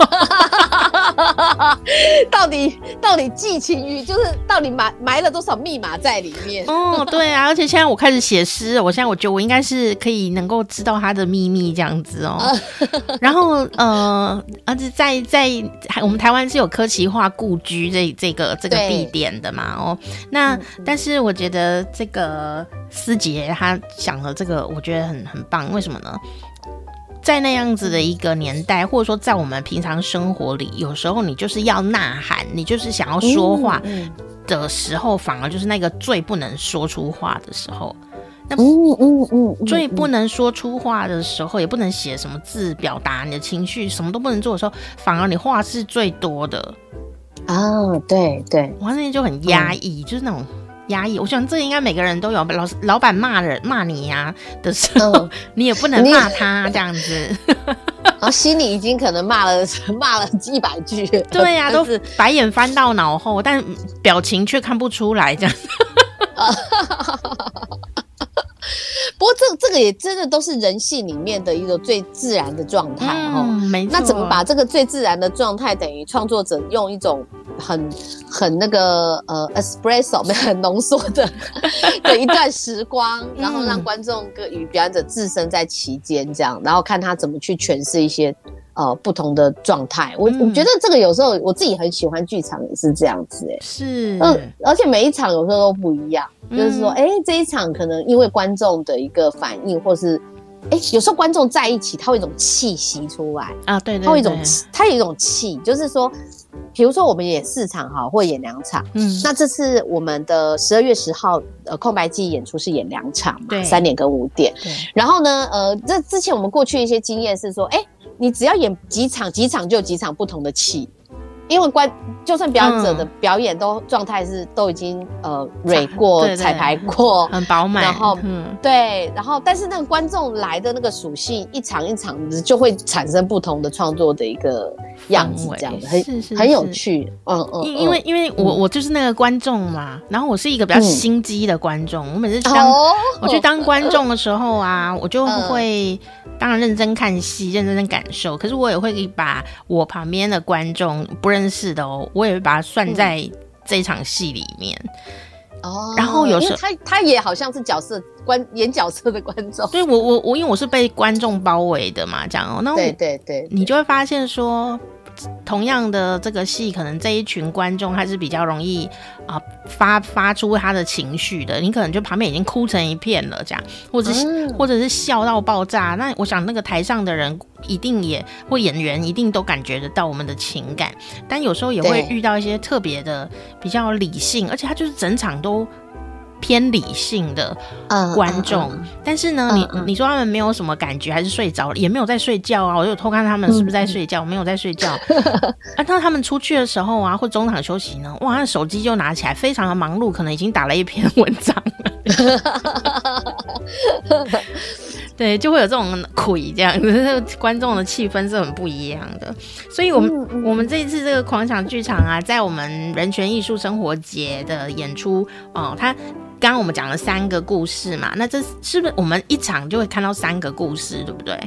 *laughs* 到底到底寄情于就是到底埋埋了多少密码在里面？哦，对啊，而且现在我开始写诗，我现在我觉得我应该是可以能够知道他的秘密这样子哦。然后呃，而且在在我们台湾是有科奇化故居这这个这个地点的嘛哦，那但是我觉得这个思杰他讲了这个我觉得很很棒，为什么呢？在那样子的一个年代，或者说在我们平常生活里，有时候你就是要呐喊，你就是想要说话的时候，反而就是那个最不能说出话的时候。那嗯嗯嗯，最不能说出话的时候，也不能写什么字表达你的情绪，什么都不能做的时候，反而你话是最多的。啊，对对，我那天就很压抑，就是那种。压抑，我想这应该每个人都有。老老板骂人骂你呀、啊、的时候，嗯、*laughs* 你也不能骂他这样子，然 *laughs* 后心里已经可能骂了 *laughs* 骂了一百句。对呀、啊，都是白眼翻到脑后，但表情却看不出来这样。不过这这个也真的都是人性里面的一个最自然的状态哦。嗯、没错。那怎么把这个最自然的状态，等于创作者用一种很很那个呃 espresso 没很浓缩的 *laughs* 的一段时光，然后让观众跟与表演者置身在其间，这样，然后看他怎么去诠释一些。呃，不同的状态，我、嗯、我觉得这个有时候我自己很喜欢剧场也是这样子、欸，哎，是，嗯，而且每一场有时候都不一样，嗯、就是说，哎、欸，这一场可能因为观众的一个反应，或是，哎、欸，有时候观众在一起，他会有一种气息出来。啊，对，对，对，他会一种，他有一种气，就是说，比如说我们演四场哈，或演两场，嗯，那这次我们的十二月十号呃空白记忆演出是演两场嘛，三点跟五点，对，然后呢，呃，这之前我们过去一些经验是说，哎、欸。你只要演几场，几场就有几场不同的气，因为观就算表演者的表演都状态是都已经呃蕊过、彩排过，很饱满，然后嗯。对，然后但是那个观众来的那个属性一场一场的就会产生不同的创作的一个样子，这样子很很有趣，嗯嗯，因因为因为我我就是那个观众嘛，然后我是一个比较心机的观众，嗯、我每次去当、哦、我去当观众的时候啊，我就会。当然认真看戏，认真的感受。可是我也会把我旁边的观众不认识的哦，我也会把它算在这场戏里面。哦、嗯，然后有时候他他也好像是角色观 *laughs* 演角色的观众。对，我我我因为我是被观众包围的嘛，这样哦。那对对对，你就会发现说。同样的这个戏，可能这一群观众他是比较容易啊、呃、发发出他的情绪的。你可能就旁边已经哭成一片了，这样，或者是、嗯、或者是笑到爆炸。那我想那个台上的人一定也或演员一定都感觉得到我们的情感。但有时候也会遇到一些特别的比较理性，而且他就是整场都。偏理性的观众，嗯嗯嗯、但是呢，你你说他们没有什么感觉，还是睡着了，也没有在睡觉啊。我就偷看他们是不是在睡觉，嗯、没有在睡觉。*laughs* 啊，当他们出去的时候啊，或中场休息呢，哇，手机就拿起来，非常的忙碌，可能已经打了一篇文章了。*laughs* 对，就会有这种鬼这样子，观众的气氛是很不一样的。所以，我们、嗯、我们这一次这个狂想剧场啊，在我们人权艺术生活节的演出哦，他。刚刚我们讲了三个故事嘛，那这是不是我们一场就会看到三个故事，对不对？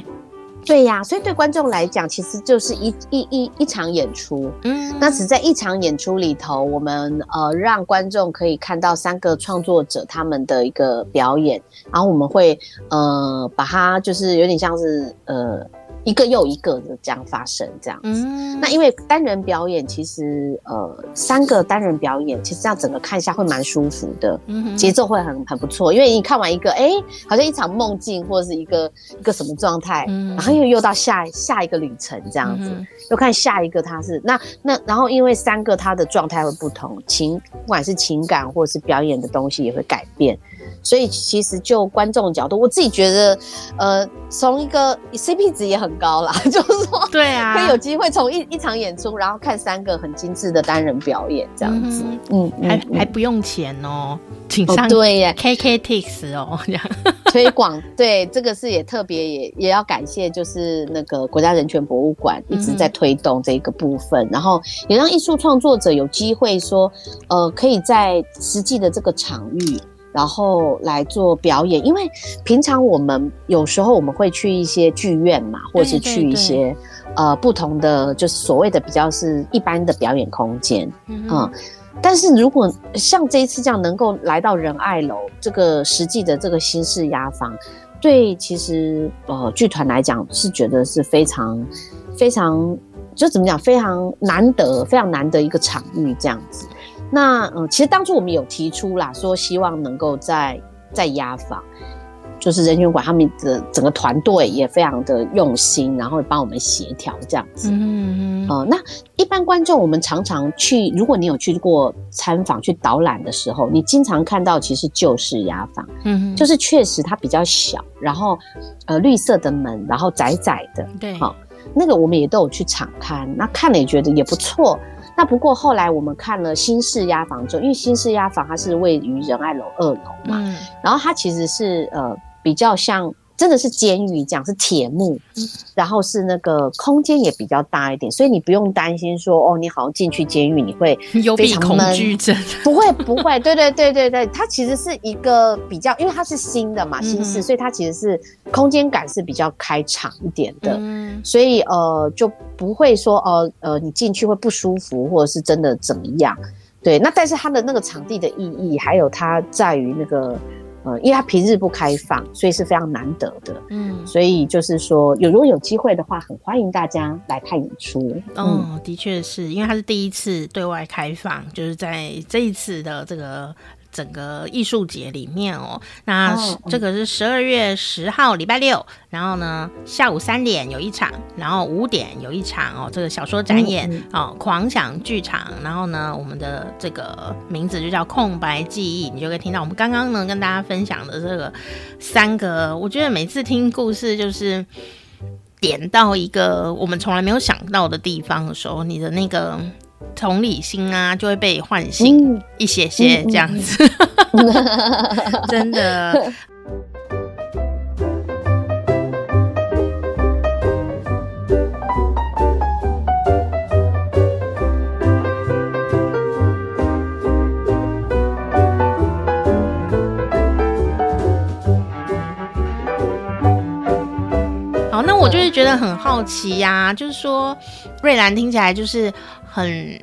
对呀，所以对观众来讲，其实就是一一一一场演出。嗯，那只在一场演出里头，我们呃让观众可以看到三个创作者他们的一个表演，然后我们会呃把它就是有点像是呃。一个又一个的这样发生，这样子。嗯、那因为单人表演，其实呃三个单人表演，其实这样整个看一下会蛮舒服的，节奏会很很不错。因为你看完一个，哎、欸，好像一场梦境或者是一个一个什么状态，嗯、然后又又到下下一个旅程这样子，嗯、又看下一个他是那那然后因为三个他的状态会不同，情不管是情感或者是表演的东西也会改变。所以其实就观众的角度，我自己觉得，呃，从一个 CP 值也很高啦，*laughs* 就是说，对啊，可以有机会从一一场演出，然后看三个很精致的单人表演这样子，嗯，嗯，还还不用钱哦，请上对呀，KKTIX 哦，这样。*laughs* *laughs* 推广，对，这个是也特别也也要感谢，就是那个国家人权博物馆一直在推动这个部分，然后也让艺术创作者有机会说，呃，可以在实际的这个场域。然后来做表演。因为平常我们有时候我们会去一些剧院嘛，或者是去一些呃不同的，就是所谓的比较是一般的表演空间，嗯，嗯。但是如果像这一次这样能够来到仁爱楼这个实际的这个新式压房，对，其实呃剧团来讲是觉得是非常非常就怎么讲非常难得非常难得一个场域这样子。那嗯、呃，其实当初我们有提出啦，说希望能够在在鸭房。就是人权馆他们的整个团队也非常的用心，然后帮我们协调这样子。嗯嗯呃，那一般观众，我们常常去，如果你有去过参访、去导览的时候，你经常看到其实旧式鸭房，嗯，就是确实它比较小，然后呃绿色的门，然后窄窄的，对，好、哦，那个我们也都有去场勘，那看了也觉得也不错。那不过后来我们看了新式压房之后，因为新式压房它是位于仁爱楼二楼嘛，嗯，然后它其实是呃。比较像真的是监狱这样，是铁幕，然后是那个空间也比较大一点，所以你不用担心说哦，你好像进去监狱你会非常闷，幽闭恐惧症，不会不会，对对对对对，它其实是一个比较，因为它是新的嘛，新式，所以它其实是空间感是比较开敞一点的，嗯，所以呃就不会说哦呃，呃你进去会不舒服，或者是真的怎么样，对，那但是它的那个场地的意义，还有它在于那个。呃，因为它平日不开放，所以是非常难得的。嗯，所以就是说，有如果有机会的话，很欢迎大家来看演出。嗯，嗯的确是因为它是第一次对外开放，就是在这一次的这个。整个艺术节里面哦，那这个是十二月十号礼拜六，然后呢下午三点有一场，然后五点有一场哦，这个小说展演哦，狂想剧场，然后呢我们的这个名字就叫空白记忆，你就可以听到我们刚刚呢跟大家分享的这个三个，我觉得每次听故事就是点到一个我们从来没有想到的地方的时候，你的那个。同理心啊，就会被唤醒一些些这样子，嗯嗯嗯、真的。好，那我就是觉得很好奇呀、啊，就是说瑞兰听起来就是。很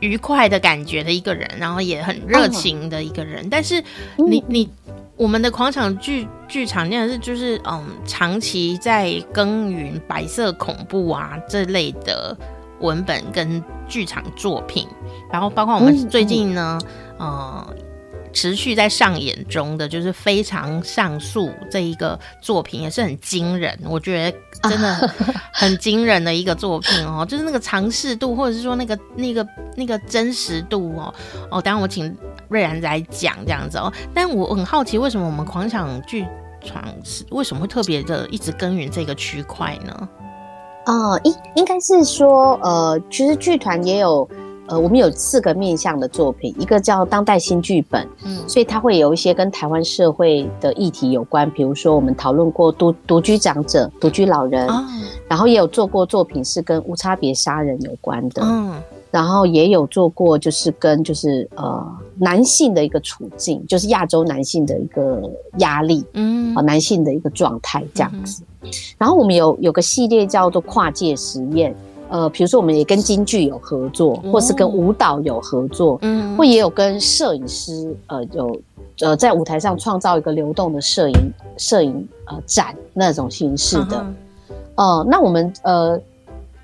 愉快的感觉的一个人，然后也很热情的一个人。但是你你我们的狂场剧剧场，真的是就是嗯，长期在耕耘白色恐怖啊这类的文本跟剧场作品，然后包括我们最近呢，呃。持续在上演中的就是非常上诉这一个作品也是很惊人，我觉得真的 *laughs* 很惊人的一个作品哦，就是那个尝试度或者是说那个那个那个真实度哦哦，当然我请瑞然来讲这样子哦，但我很好奇为什么我们狂想剧场是为什么会特别的一直耕耘这个区块呢？哦，应应该是说呃，其实剧团也有。呃，我们有四个面向的作品，一个叫当代新剧本，嗯，所以它会有一些跟台湾社会的议题有关，比如说我们讨论过独独居长者、独居老人，哦，然后也有做过作品是跟无差别杀人有关的，嗯，然后也有做过就是跟就是呃男性的一个处境，就是亚洲男性的一个压力，嗯，啊，男性的一个状态这样子，嗯，然后我们有有个系列叫做跨界实验。呃，比如说我们也跟京剧有合作，或是跟舞蹈有合作，嗯，或也有跟摄影师，呃，有呃在舞台上创造一个流动的摄影摄影呃展那种形式的，哦、呃，那我们呃。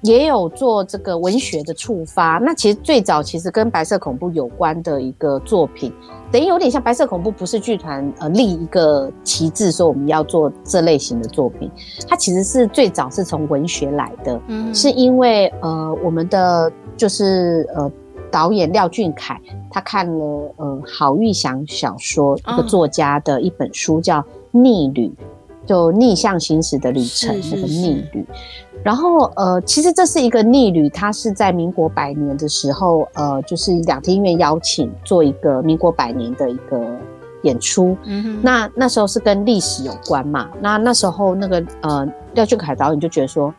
也有做这个文学的触发，那其实最早其实跟白色恐怖有关的一个作品，等于有点像白色恐怖，不是剧团呃立一个旗帜说我们要做这类型的作品，它其实是最早是从文学来的，嗯，是因为呃我们的就是呃导演廖俊凯他看了呃郝玉祥小说一个作家的一本书叫《逆旅》，就逆向行驶的旅程，那个逆旅。然后，呃，其实这是一个逆旅，它是在民国百年的时候，呃，就是两厅院邀请做一个民国百年的一个演出。那那时候是跟历史有关嘛？那那时候那个呃廖俊凯导演就觉得说，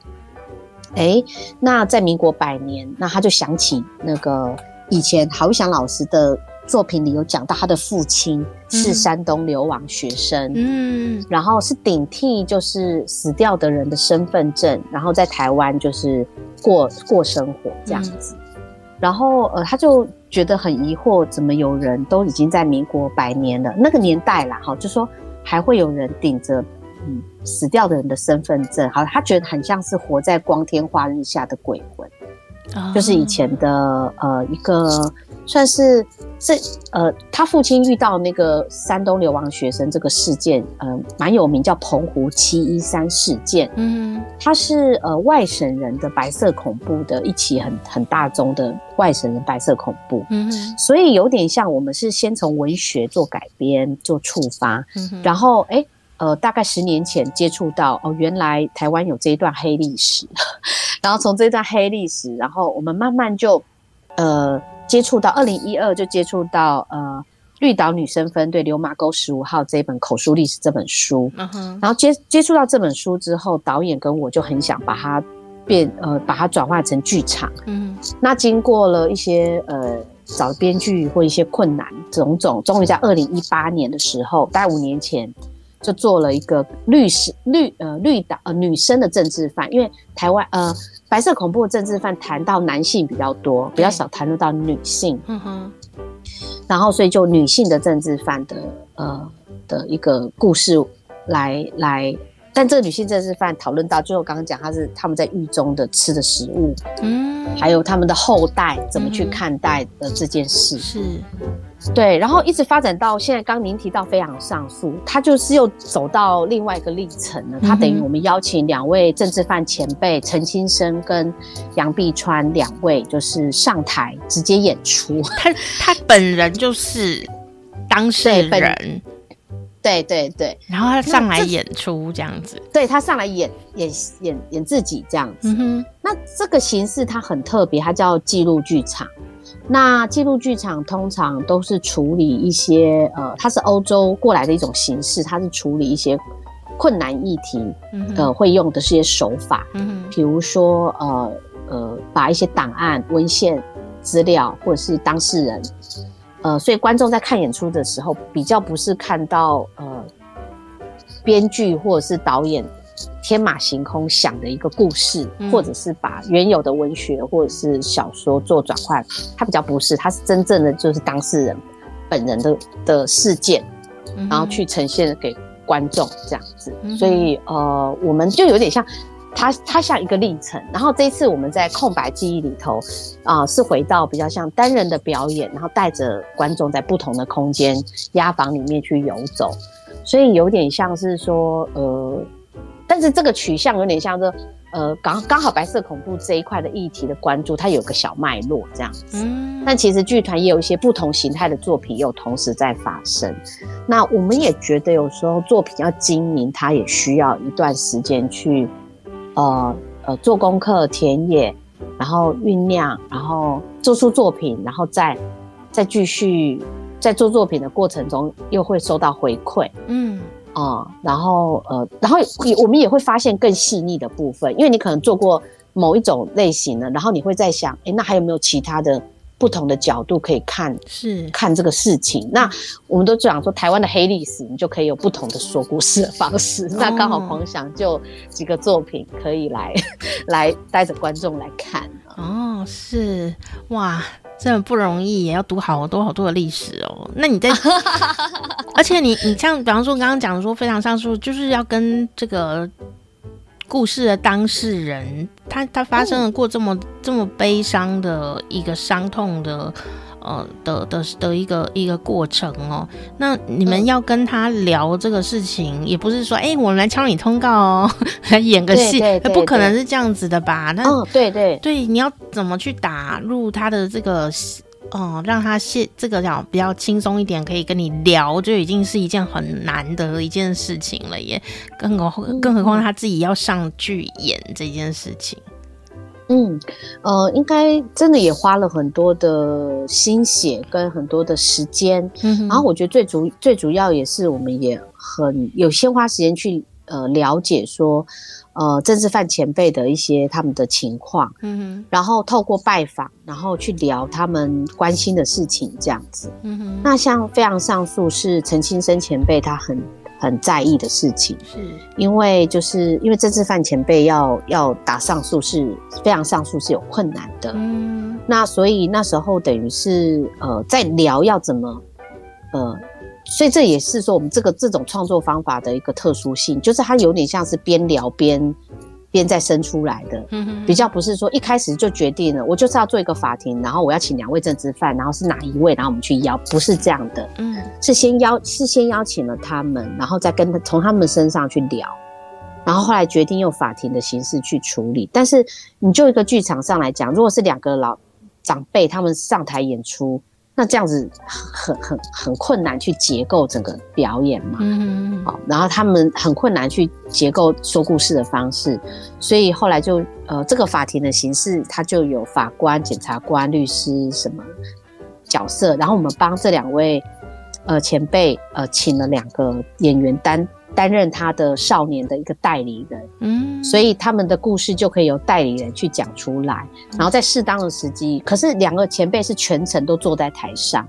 哎，那在民国百年，那他就想起那个以前郝玉祥老师的作品里有讲到他的父亲是山东流亡学生，嗯，然后是顶替就是死掉的人的身份证，然后在台湾就是过过生活这样子，嗯、然后呃他就觉得很疑惑，怎么有人都已经在民国百年了那个年代啦，哈，就说还会有人顶着嗯死掉的人的身份证，好，他觉得很像是活在光天化日下的鬼魂，哦、就是以前的呃一个。算是这呃，他父亲遇到那个山东流亡学生这个事件，呃，蛮有名，叫澎湖七一三事件。嗯，他是呃外省人的白色恐怖的一起很很大宗的外省人白色恐怖。嗯，所以有点像我们是先从文学做改编做触发，嗯，然后哎呃大概十年前接触到哦，原来台湾有这一段黑历史，*laughs* 然后从这段黑历史，然后我们慢慢就呃。接触到二零一二就接触到呃绿岛女生分队流麻沟十五号这一本口述历史这本书，然后接接触到这本书之后，导演跟我就很想把它变呃把它转化成剧场，嗯，那经过了一些呃找编剧或一些困难种种，终于在二零一八年的时候，大概五年前就做了一个律师绿呃绿岛呃女生的政治犯，因为台湾呃。白色恐怖的政治犯谈到男性比较多，比较少谈论到女性。嗯哼。然后，所以就女性的政治犯的呃的一个故事来来。但这个女性政治犯讨论到最后，刚刚讲她是他们在狱中的吃的食物，嗯，还有他们的后代怎么去看待的这件事，是。对，然后一直发展到现在，刚您提到飞扬上诉，他就是又走到另外一个历程了。他等于我们邀请两位政治犯前辈陈清生跟杨碧川两位，就是上台直接演出。*laughs* 他他本人就是当事人，对对对，然后他上来演出这样子，对他上来演演演演自己这样子。那这个形式它很特别，它叫记录剧场。那记录剧场通常都是处理一些呃，它是欧洲过来的一种形式，它是处理一些困难议题，呃，会用的是一些手法，嗯，比如说呃呃，把一些档案、文献资料或者是当事人，呃，所以观众在看演出的时候，比较不是看到呃编剧或者是导演。天马行空想的一个故事，嗯、或者是把原有的文学或者是小说做转换，它比较不是，它是真正的就是当事人本人的的事件，然后去呈现给观众这样子。嗯、所以呃，我们就有点像它，它像一个历程。然后这一次我们在空白记忆里头啊、呃，是回到比较像单人的表演，然后带着观众在不同的空间压房里面去游走，所以有点像是说呃。但是这个取向有点像是，呃，刚刚好白色恐怖这一块的议题的关注，它有个小脉络这样子。嗯。但其实剧团也有一些不同形态的作品，也有同时在发生。那我们也觉得有时候作品要经营，它也需要一段时间去，呃呃，做功课、田野，然后酝酿，然后做出作品，然后再再继续在做作品的过程中，又会收到回馈。嗯。啊、嗯，然后呃，然后也我们也会发现更细腻的部分，因为你可能做过某一种类型的，然后你会在想，哎，那还有没有其他的不同的角度可以看？是看这个事情。那我们都讲说，台湾的黑历史，你就可以有不同的说故事的方式。哦、那刚好狂想就几个作品可以来 *laughs* 来带着观众来看。哦，是哇。真的不容易，也要读好多好多的历史哦。那你在，*laughs* 而且你你像比方说刚刚讲说非常上述，就是要跟这个故事的当事人，他他发生了过这么、嗯、这么悲伤的一个伤痛的。呃的的的一个一个过程哦，那你们要跟他聊这个事情，嗯、也不是说哎、欸，我们来敲你通告哦，*laughs* 来演个戏，那不可能是这样子的吧？那哦，对对对，你要怎么去打入他的这个哦，让他现这个叫比较轻松一点，可以跟你聊，就已经是一件很难得的一件事情了耶。更何更何况他自己要上剧演这件事情。嗯，呃，应该真的也花了很多的心血跟很多的时间，嗯，然后我觉得最主最主要也是我们也很有先花时间去呃了解说，呃，政治犯前辈的一些他们的情况，嗯哼，然后透过拜访，然后去聊他们关心的事情，这样子，嗯哼。那像非常上诉是陈清生前辈他很很在意的事情，是因为就是因为政治犯前辈要要打上诉是非常上诉是有困难的，嗯，那所以那时候等于是呃在聊要怎么呃。所以这也是说我们这个这种创作方法的一个特殊性，就是它有点像是边聊边边再生出来的，比较不是说一开始就决定了，我就是要做一个法庭，然后我要请两位政治犯，然后是哪一位，然后我们去邀，不是这样的，嗯，是先邀是先邀请了他们，然后再跟从他们身上去聊，然后后来决定用法庭的形式去处理。但是你就一个剧场上来讲，如果是两个老长辈他们上台演出。那这样子很很很困难去结构整个表演嘛，嗯，好，然后他们很困难去结构说故事的方式，所以后来就呃这个法庭的形式，它就有法官、检察官、律师什么角色，然后我们帮这两位呃前辈呃请了两个演员担。担任他的少年的一个代理人，嗯，所以他们的故事就可以由代理人去讲出来，然后在适当的时机，可是两个前辈是全程都坐在台上，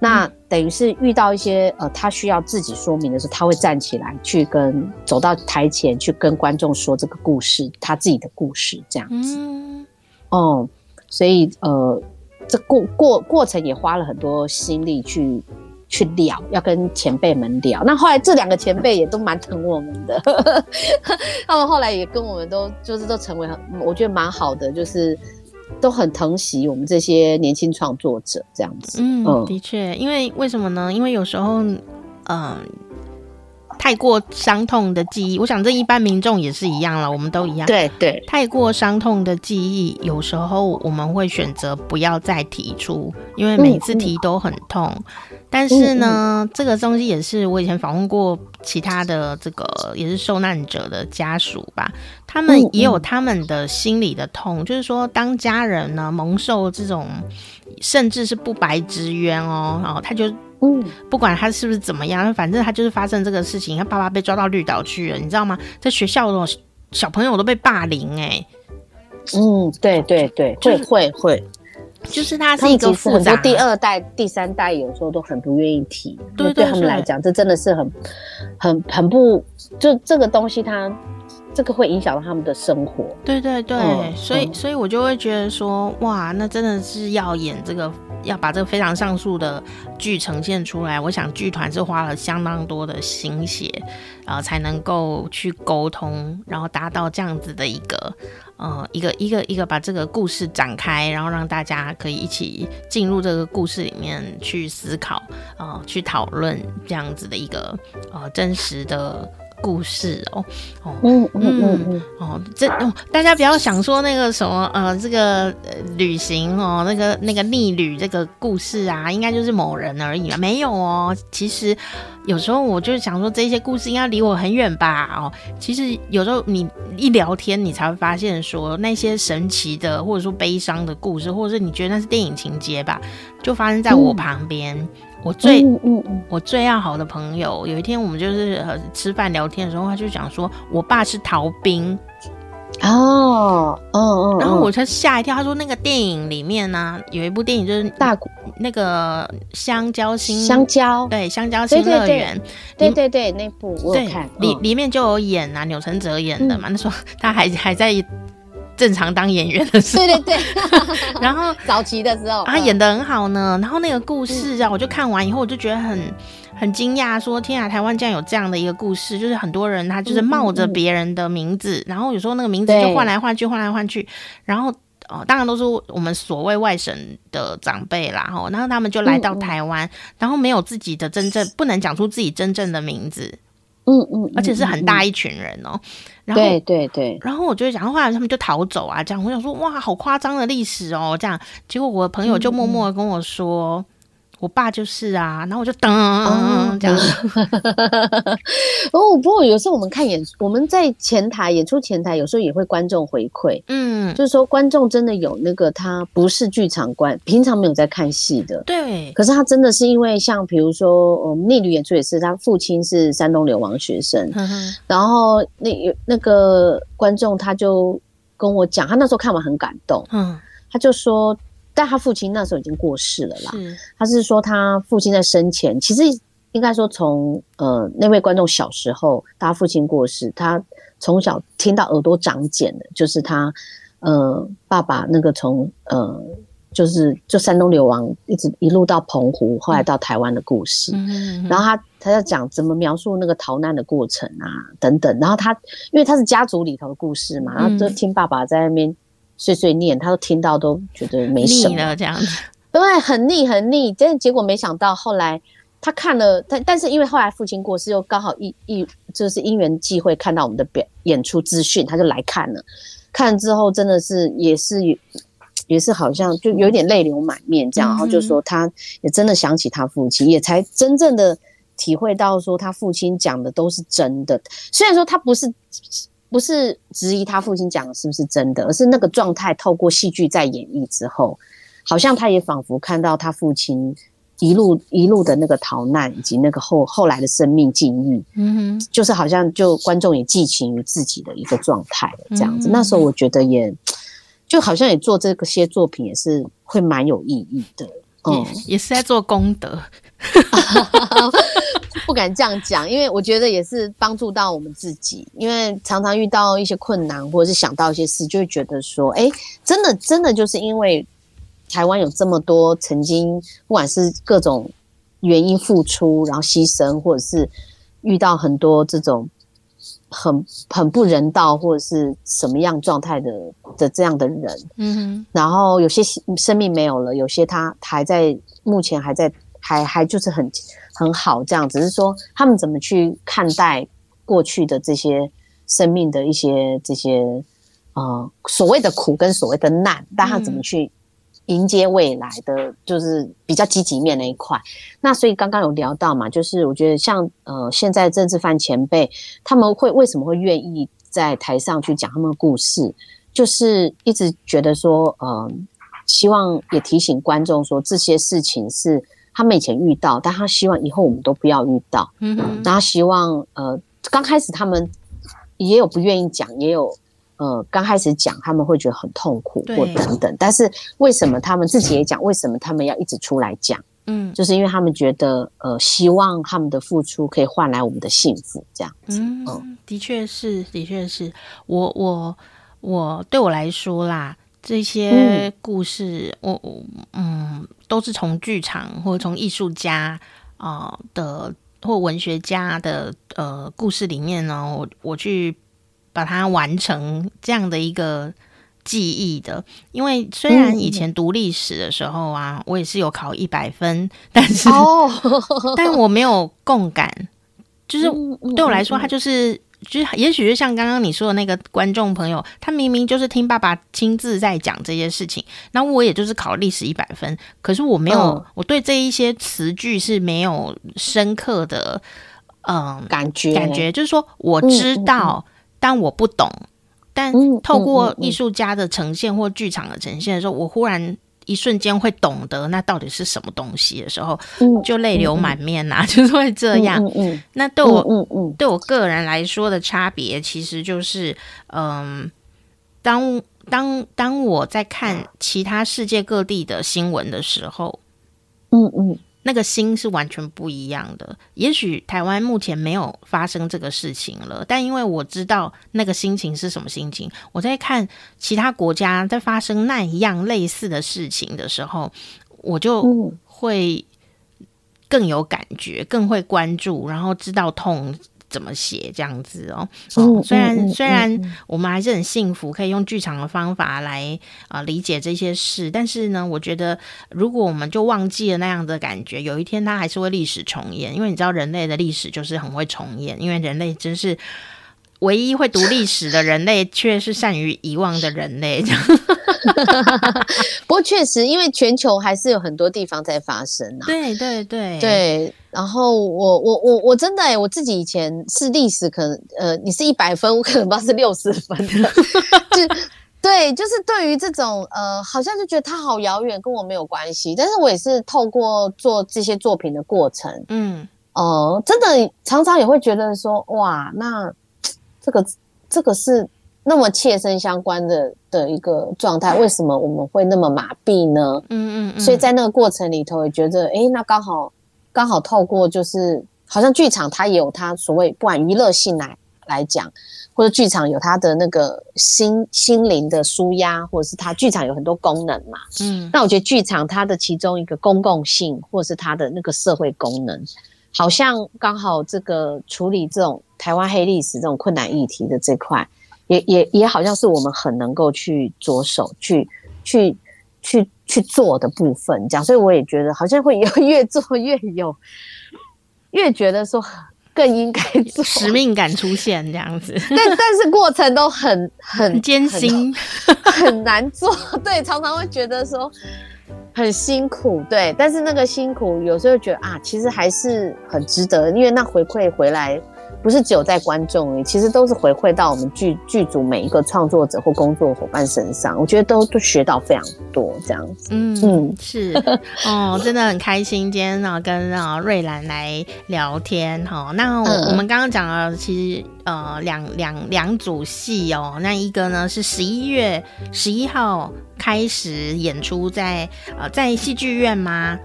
那等于是遇到一些呃他需要自己说明的时候，他会站起来去跟走到台前去跟观众说这个故事，他自己的故事这样子，嗯，哦，所以呃这过过过程也花了很多心力去。去聊，要跟前辈们聊。那后来这两个前辈也都蛮疼我们的，*laughs* 他们后来也跟我们都就是都成为很，我觉得蛮好的，就是都很疼惜我们这些年轻创作者这样子。嗯，嗯的确，因为为什么呢？因为有时候，嗯、呃。太过伤痛的记忆，我想这一般民众也是一样了，我们都一样。对对，太过伤痛的记忆，有时候我们会选择不要再提出，因为每次提都很痛。嗯嗯、但是呢，这个东西也是我以前访问过其他的这个也是受难者的家属吧，他们也有他们的心理的痛，就是说当家人呢蒙受这种甚至是不白之冤哦，然后他就。嗯，不管他是不是怎么样，反正他就是发生这个事情，他爸爸被抓到绿岛去了，你知道吗？在学校的小朋友都被霸凌哎、欸。嗯，对对对，会会会，就是他是一个复杂，第二代、第三代有时候都很不愿意提，对，对，对，对他们来讲，这真的是很很很不，就这个东西它。这个会影响到他们的生活，对对对，嗯、所以所以我就会觉得说，哇，那真的是要演这个，要把这个非常上述的剧呈现出来。我想剧团是花了相当多的心血，呃，才能够去沟通，然后达到这样子的一个，呃，一个一个一个把这个故事展开，然后让大家可以一起进入这个故事里面去思考，呃，去讨论这样子的一个呃真实的。故事哦，哦，嗯嗯嗯哦，这哦，大家不要想说那个什么呃，这个、呃、旅行哦，那个那个逆旅这个故事啊，应该就是某人而已了，没有哦。其实有时候我就想说，这些故事应该离我很远吧？哦，其实有时候你一聊天，你才会发现说那些神奇的或者说悲伤的故事，或者是你觉得那是电影情节吧，就发生在我旁边。嗯我最嗯嗯嗯，我最要好的朋友，有一天我们就是吃饭聊天的时候，他就讲说，我爸是逃兵。哦，哦哦，然后我才吓一跳，他说那个电影里面呢、啊，有一部电影就是大那个香蕉星香蕉，对香蕉星乐园，对对对，那部我有看，里里面就有演啊，钮承泽演的嘛，那时候他还还在。正常当演员的时候，对对对，*laughs* 然后 *laughs* 早期的时候，他演得很好呢。然后那个故事啊，我就看完以后，我就觉得很很惊讶，说天啊，台湾竟然有这样的一个故事，就是很多人他就是冒着别人的名字，然后有时候那个名字就换来换去，换来换去，然后哦，当然都是我们所谓外省的长辈啦，吼，然后他们就来到台湾，然后没有自己的真正，不能讲出自己真正的名字。嗯嗯，而且是很大一群人哦、喔，然后对对对，然后我就讲，后来他们就逃走啊，这样。我想说哇，好夸张的历史哦、喔，这样，结果我的朋友就默默的跟我说，我爸就是啊，然后我就噔、哦、这样。*laughs* 哦，不过有时候我们看演，我们在前台演出前台，有时候也会观众回馈，嗯，就是说观众真的有那个他不是剧场观，平常没有在看戏的，对。可是他真的是因为像比如说，我们逆旅演出也是，他父亲是山东流亡学生，呵呵然后那那个观众他就跟我讲，他那时候看完很感动，嗯，他就说。但他父亲那时候已经过世了啦。是，他是说他父亲在生前，其实应该说从呃那位观众小时候，他父亲过世，他从小听到耳朵长茧的，就是他呃爸爸那个从呃就是就山东流亡，一直一路到澎湖，后来到台湾的故事。嗯，然后他他在讲怎么描述那个逃难的过程啊等等。然后他因为他是家族里头的故事嘛，然后就听爸爸在那边。碎碎念，他都听到都觉得没什么了，这样子，对，很腻很腻。但是结果没想到，后来他看了，但但是因为后来父亲过世，又刚好一一就是因缘际会看到我们的表演出资讯，他就来看了。看了之后，真的是也是也是好像就有点泪流满面这样，然后就说他也真的想起他父亲，也才真正的体会到说他父亲讲的都是真的。虽然说他不是。不是质疑他父亲讲的是不是真的，而是那个状态透过戏剧在演绎之后，好像他也仿佛看到他父亲一路一路的那个逃难，以及那个后后来的生命境遇，嗯哼，就是好像就观众也寄情于自己的一个状态这样子。嗯。那时候我觉得也就好像也做这个些作品也是会蛮有意义的，嗯，也，也是在做功德。*laughs* 不敢这样讲，因为我觉得也是帮助到我们自己。因为常常遇到一些困难，或者是想到一些事，就会觉得说，哎，真的，真的就是因为台湾有这么多曾经，不管是各种原因付出，然后牺牲，或者是遇到很多这种很很不人道，或者是什么样状态的的这样的人，嗯哼，然后有些生命没有了，有些他还在，目前还在。还还就是很很好，这样只是说他们怎么去看待过去的这些生命的一些这些呃所谓的苦跟所谓的难，但他怎么去迎接未来的，就是比较积极面那一块。那所以刚刚有聊到嘛，就是我觉得像呃现在政治犯前辈他们会为什么会愿意在台上去讲他们的故事，就是一直觉得说呃希望也提醒观众说这些事情是。他们以前遇到，但他希望以后我们都不要遇到。嗯哼，然后希望呃，刚开始他们也有不愿意讲，也有呃，刚开始讲他们会觉得很痛苦或等等。但是为什么他们自己也讲？为什么他们要一直出来讲？嗯，就是因为他们觉得呃，希望他们的付出可以换来我们的幸福，这样子。嗯，的确是，的确是我我我对我来说啦。这些故事，嗯、我我嗯，都是从剧场或者从艺术家啊、呃、的或文学家的呃故事里面呢，我我去把它完成这样的一个记忆的。因为虽然以前读历史的时候啊，我也是有考一百分，但是、哦、*laughs* 但我没有共感，就是对我来说，它就是。就是，也许就像刚刚你说的那个观众朋友，他明明就是听爸爸亲自在讲这些事情，那我也就是考历史一百分，可是我没有，嗯、我对这一些词句是没有深刻的嗯感觉，感觉。就是说我知道，嗯、但我不懂，但透过艺术家的呈现或剧场的呈现的时候，我忽然。一瞬间会懂得那到底是什么东西的时候，就泪流满面呐、啊，嗯、就是会这样。嗯嗯嗯、那对我，嗯嗯、对我个人来说的差别，其实就是，嗯，当当当我在看其他世界各地的新闻的时候，嗯嗯。嗯那个心是完全不一样的。也许台湾目前没有发生这个事情了，但因为我知道那个心情是什么心情，我在看其他国家在发生那一样类似的事情的时候，我就会更有感觉，更会关注，然后知道痛。怎么写这样子哦？哦，虽然虽然我们还是很幸福，可以用剧场的方法来啊、呃、理解这些事，但是呢，我觉得如果我们就忘记了那样的感觉，有一天它还是会历史重演。因为你知道，人类的历史就是很会重演，因为人类真是唯一会读历史的人类，却是善于遗忘的人类。*laughs* 不过确实，因为全球还是有很多地方在发生啊。对对对对。然后我我我我真的哎、欸，我自己以前是历史，可能呃，你是一百分，我可能不知道是六十分的。*laughs* 就对，就是对于这种呃，好像就觉得它好遥远，跟我没有关系。但是我也是透过做这些作品的过程，嗯，哦、呃，真的常常也会觉得说，哇，那。这个这个是那么切身相关的的一个状态，为什么我们会那么麻痹呢？嗯嗯嗯。所以在那个过程里头，也觉得，哎，那刚好刚好透过就是，好像剧场它也有它所谓不管娱乐性来来讲，或者剧场有它的那个心心灵的舒压，或者是它剧场有很多功能嘛。嗯。那我觉得剧场它的其中一个公共性，或者是它的那个社会功能。好像刚好这个处理这种台湾黑历史这种困难议题的这块，也也也好像是我们很能够去着手去去去去做的部分，这样，所以我也觉得好像会有越做越有，越觉得说更应该做，使命感出现这样子，但但是过程都很很艰辛，很，很难做，对，常常会觉得说。很辛苦，对，但是那个辛苦有时候觉得啊，其实还是很值得，因为那回馈回来。不是只有在观众而已，其实都是回馈到我们剧剧组每一个创作者或工作伙伴身上，我觉得都都学到非常多这样子。嗯嗯，是哦，*laughs* 真的很开心今天呢跟啊瑞兰来聊天哈。那我们刚刚讲了，其实呃两两两组戏哦，那一个呢是十一月十一号开始演出在呃在戏剧院吗？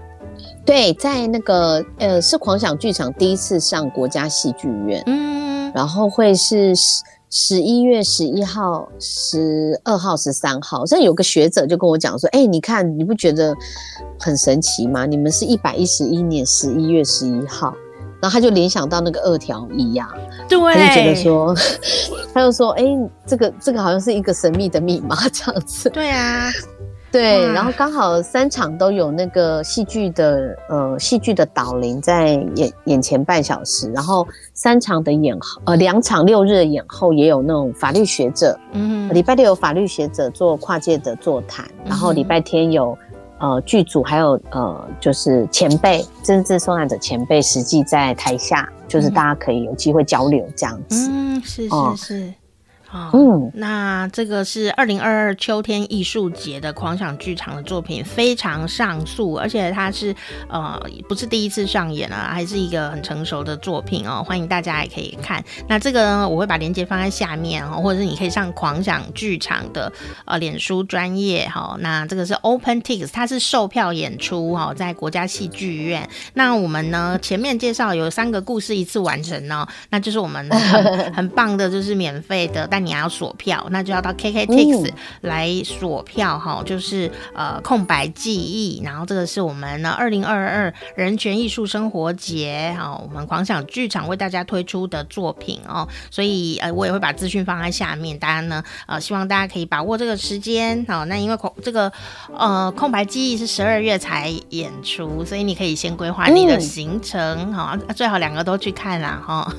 对，在那个呃，是狂想剧场第一次上国家戏剧院，嗯，然后会是十十一月十一号、十二号、十三号。所以有个学者就跟我讲说：“哎，你看，你不觉得很神奇吗？你们是一百一十一年十一月十一号，然后他就联想到那个二条一呀，对，他就觉得说，*laughs* 他就说，哎，这个这个好像是一个神秘的密码这样子，对啊。”对，然后刚好三场都有那个戏剧的呃戏剧的导聆在演演前半小时，然后三场的演后呃两场六日的演后也有那种法律学者，嗯，礼拜六有法律学者做跨界的座谈，然后礼拜天有呃剧组还有呃就是前辈政治受难者前辈实际在台下，就是大家可以有机会交流这样子，嗯，是是是。哦、嗯，那这个是二零二二秋天艺术节的狂想剧场的作品，非常上素，而且它是呃不是第一次上演了，还是一个很成熟的作品哦，欢迎大家也可以看。那这个呢，我会把链接放在下面哦，或者是你可以上狂想剧场的呃脸书专业哈。那这个是 OpenTix，它是售票演出哈，在国家戏剧院。那我们呢前面介绍有三个故事一次完成哦，那就是我们很 *laughs* 很棒的，就是免费的，但你还要锁票，那就要到 KKTix 来锁票哈、嗯，就是呃空白记忆。然后这个是我们呢二零二二人权艺术生活节哈，我们狂想剧场为大家推出的作品哦，所以呃我也会把资讯放在下面，大家呢呃希望大家可以把握这个时间好，那因为空这个呃空白记忆是十二月才演出，所以你可以先规划你的行程哈、嗯，最好两个都去看啦哈，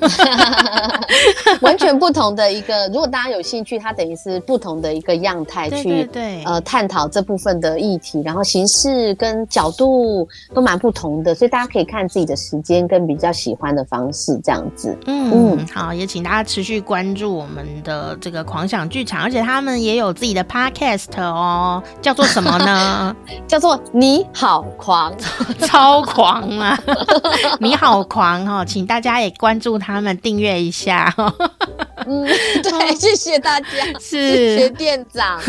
*laughs* *laughs* 完全不同的一个，如果大家有兴趣，它等于是不同的一个样态去呃探讨这部分的议题，然后形式跟角度都蛮不同的，所以大家可以看自己的时间跟比较喜欢的方式这样子。嗯嗯，好，也请大家持续关注我们的这个狂想剧场，而且他们也有自己的 podcast 哦，叫做什么呢？*laughs* 叫做你好狂，*laughs* 超狂啊！*laughs* 你好狂哈、哦，请大家也关注他们，订阅一下。嗯，对，谢谢大家，*laughs* 是。谢谢店长，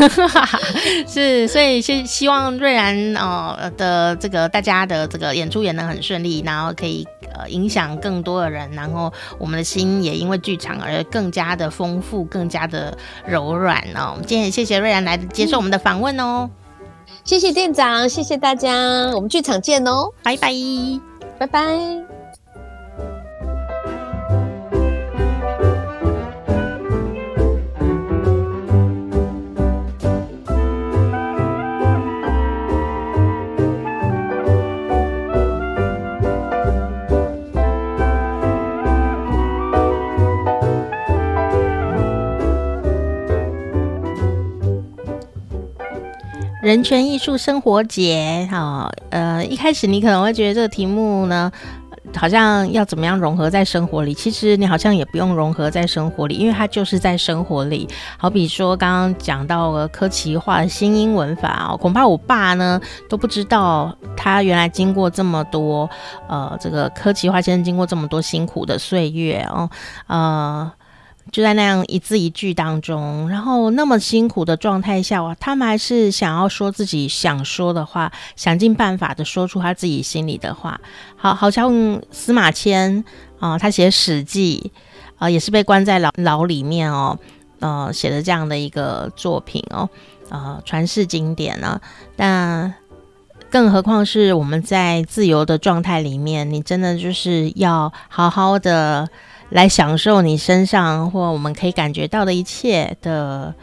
*laughs* 是，所以希希望瑞兰呃的这个大家的这个演出也能很顺利，然后可以呃影响更多的人，然后我们的心也因为剧场而更加的丰富，更加的柔软哦。我们今天也谢谢瑞然来接受我们的访问哦，谢谢店长，谢谢大家，我们剧场见哦，拜拜，拜拜。人权艺术生活节，哈，呃，一开始你可能会觉得这个题目呢，好像要怎么样融合在生活里？其实你好像也不用融合在生活里，因为它就是在生活里。好比说刚刚讲到了科奇化的新英文法哦，恐怕我爸呢都不知道，他原来经过这么多，呃，这个科奇化先生经过这么多辛苦的岁月哦，呃。就在那样一字一句当中，然后那么辛苦的状态下，哇，他们还是想要说自己想说的话，想尽办法的说出他自己心里的话。好，好像司马迁啊、他写《史记》啊、也是被关在牢牢里面哦，呃，写的这样的一个作品哦，呃，传世经典呢。但更何况是我们在自由的状态里面，你真的就是要好好的。来享受你身上或我们可以感觉到的一切的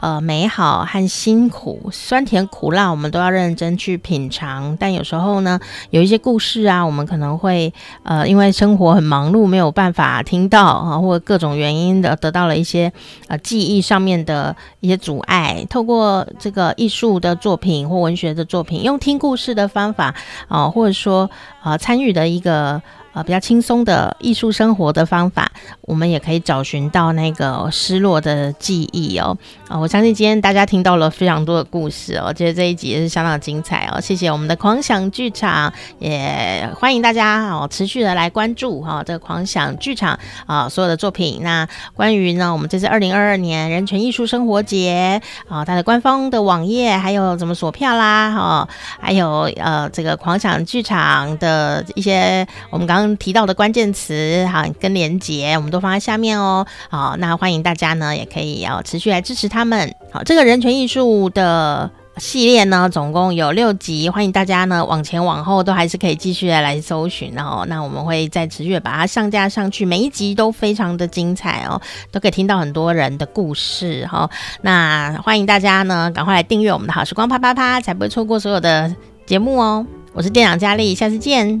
呃美好和辛苦，酸甜苦辣，我们都要认真去品尝。但有时候呢，有一些故事啊，我们可能会呃因为生活很忙碌，没有办法听到啊，或者各种原因的得到了一些呃记忆上面的一些阻碍。透过这个艺术的作品或文学的作品，用听故事的方法啊，或者说啊参与的一个。呃，比较轻松的艺术生活的方法，我们也可以找寻到那个失落的记忆哦。我相信今天大家听到了非常多的故事哦，我觉得这一集也是相当精彩哦。谢谢我们的狂想剧场，也欢迎大家哦持续的来关注哈、哦、这个狂想剧场啊、所有的作品。那关于呢，我们这次二零二二年人权艺术生活节啊、它的官方的网页还有怎么锁票啦哈、还有呃这个狂想剧场的一些我们刚刚。提到的关键词哈，跟连结我们都放在下面哦。好，那欢迎大家呢，也可以要持续来支持他们。好，这个人权艺术的系列呢，总共有六集，欢迎大家呢往前往后都还是可以继续的来搜寻哦。那我们会再持续把它上架上去，每一集都非常的精彩哦，都可以听到很多人的故事哈。那欢迎大家呢，赶快来订阅我们的好时光啪啪啪，才不会错过所有的节目哦。我是店长佳丽，下次见。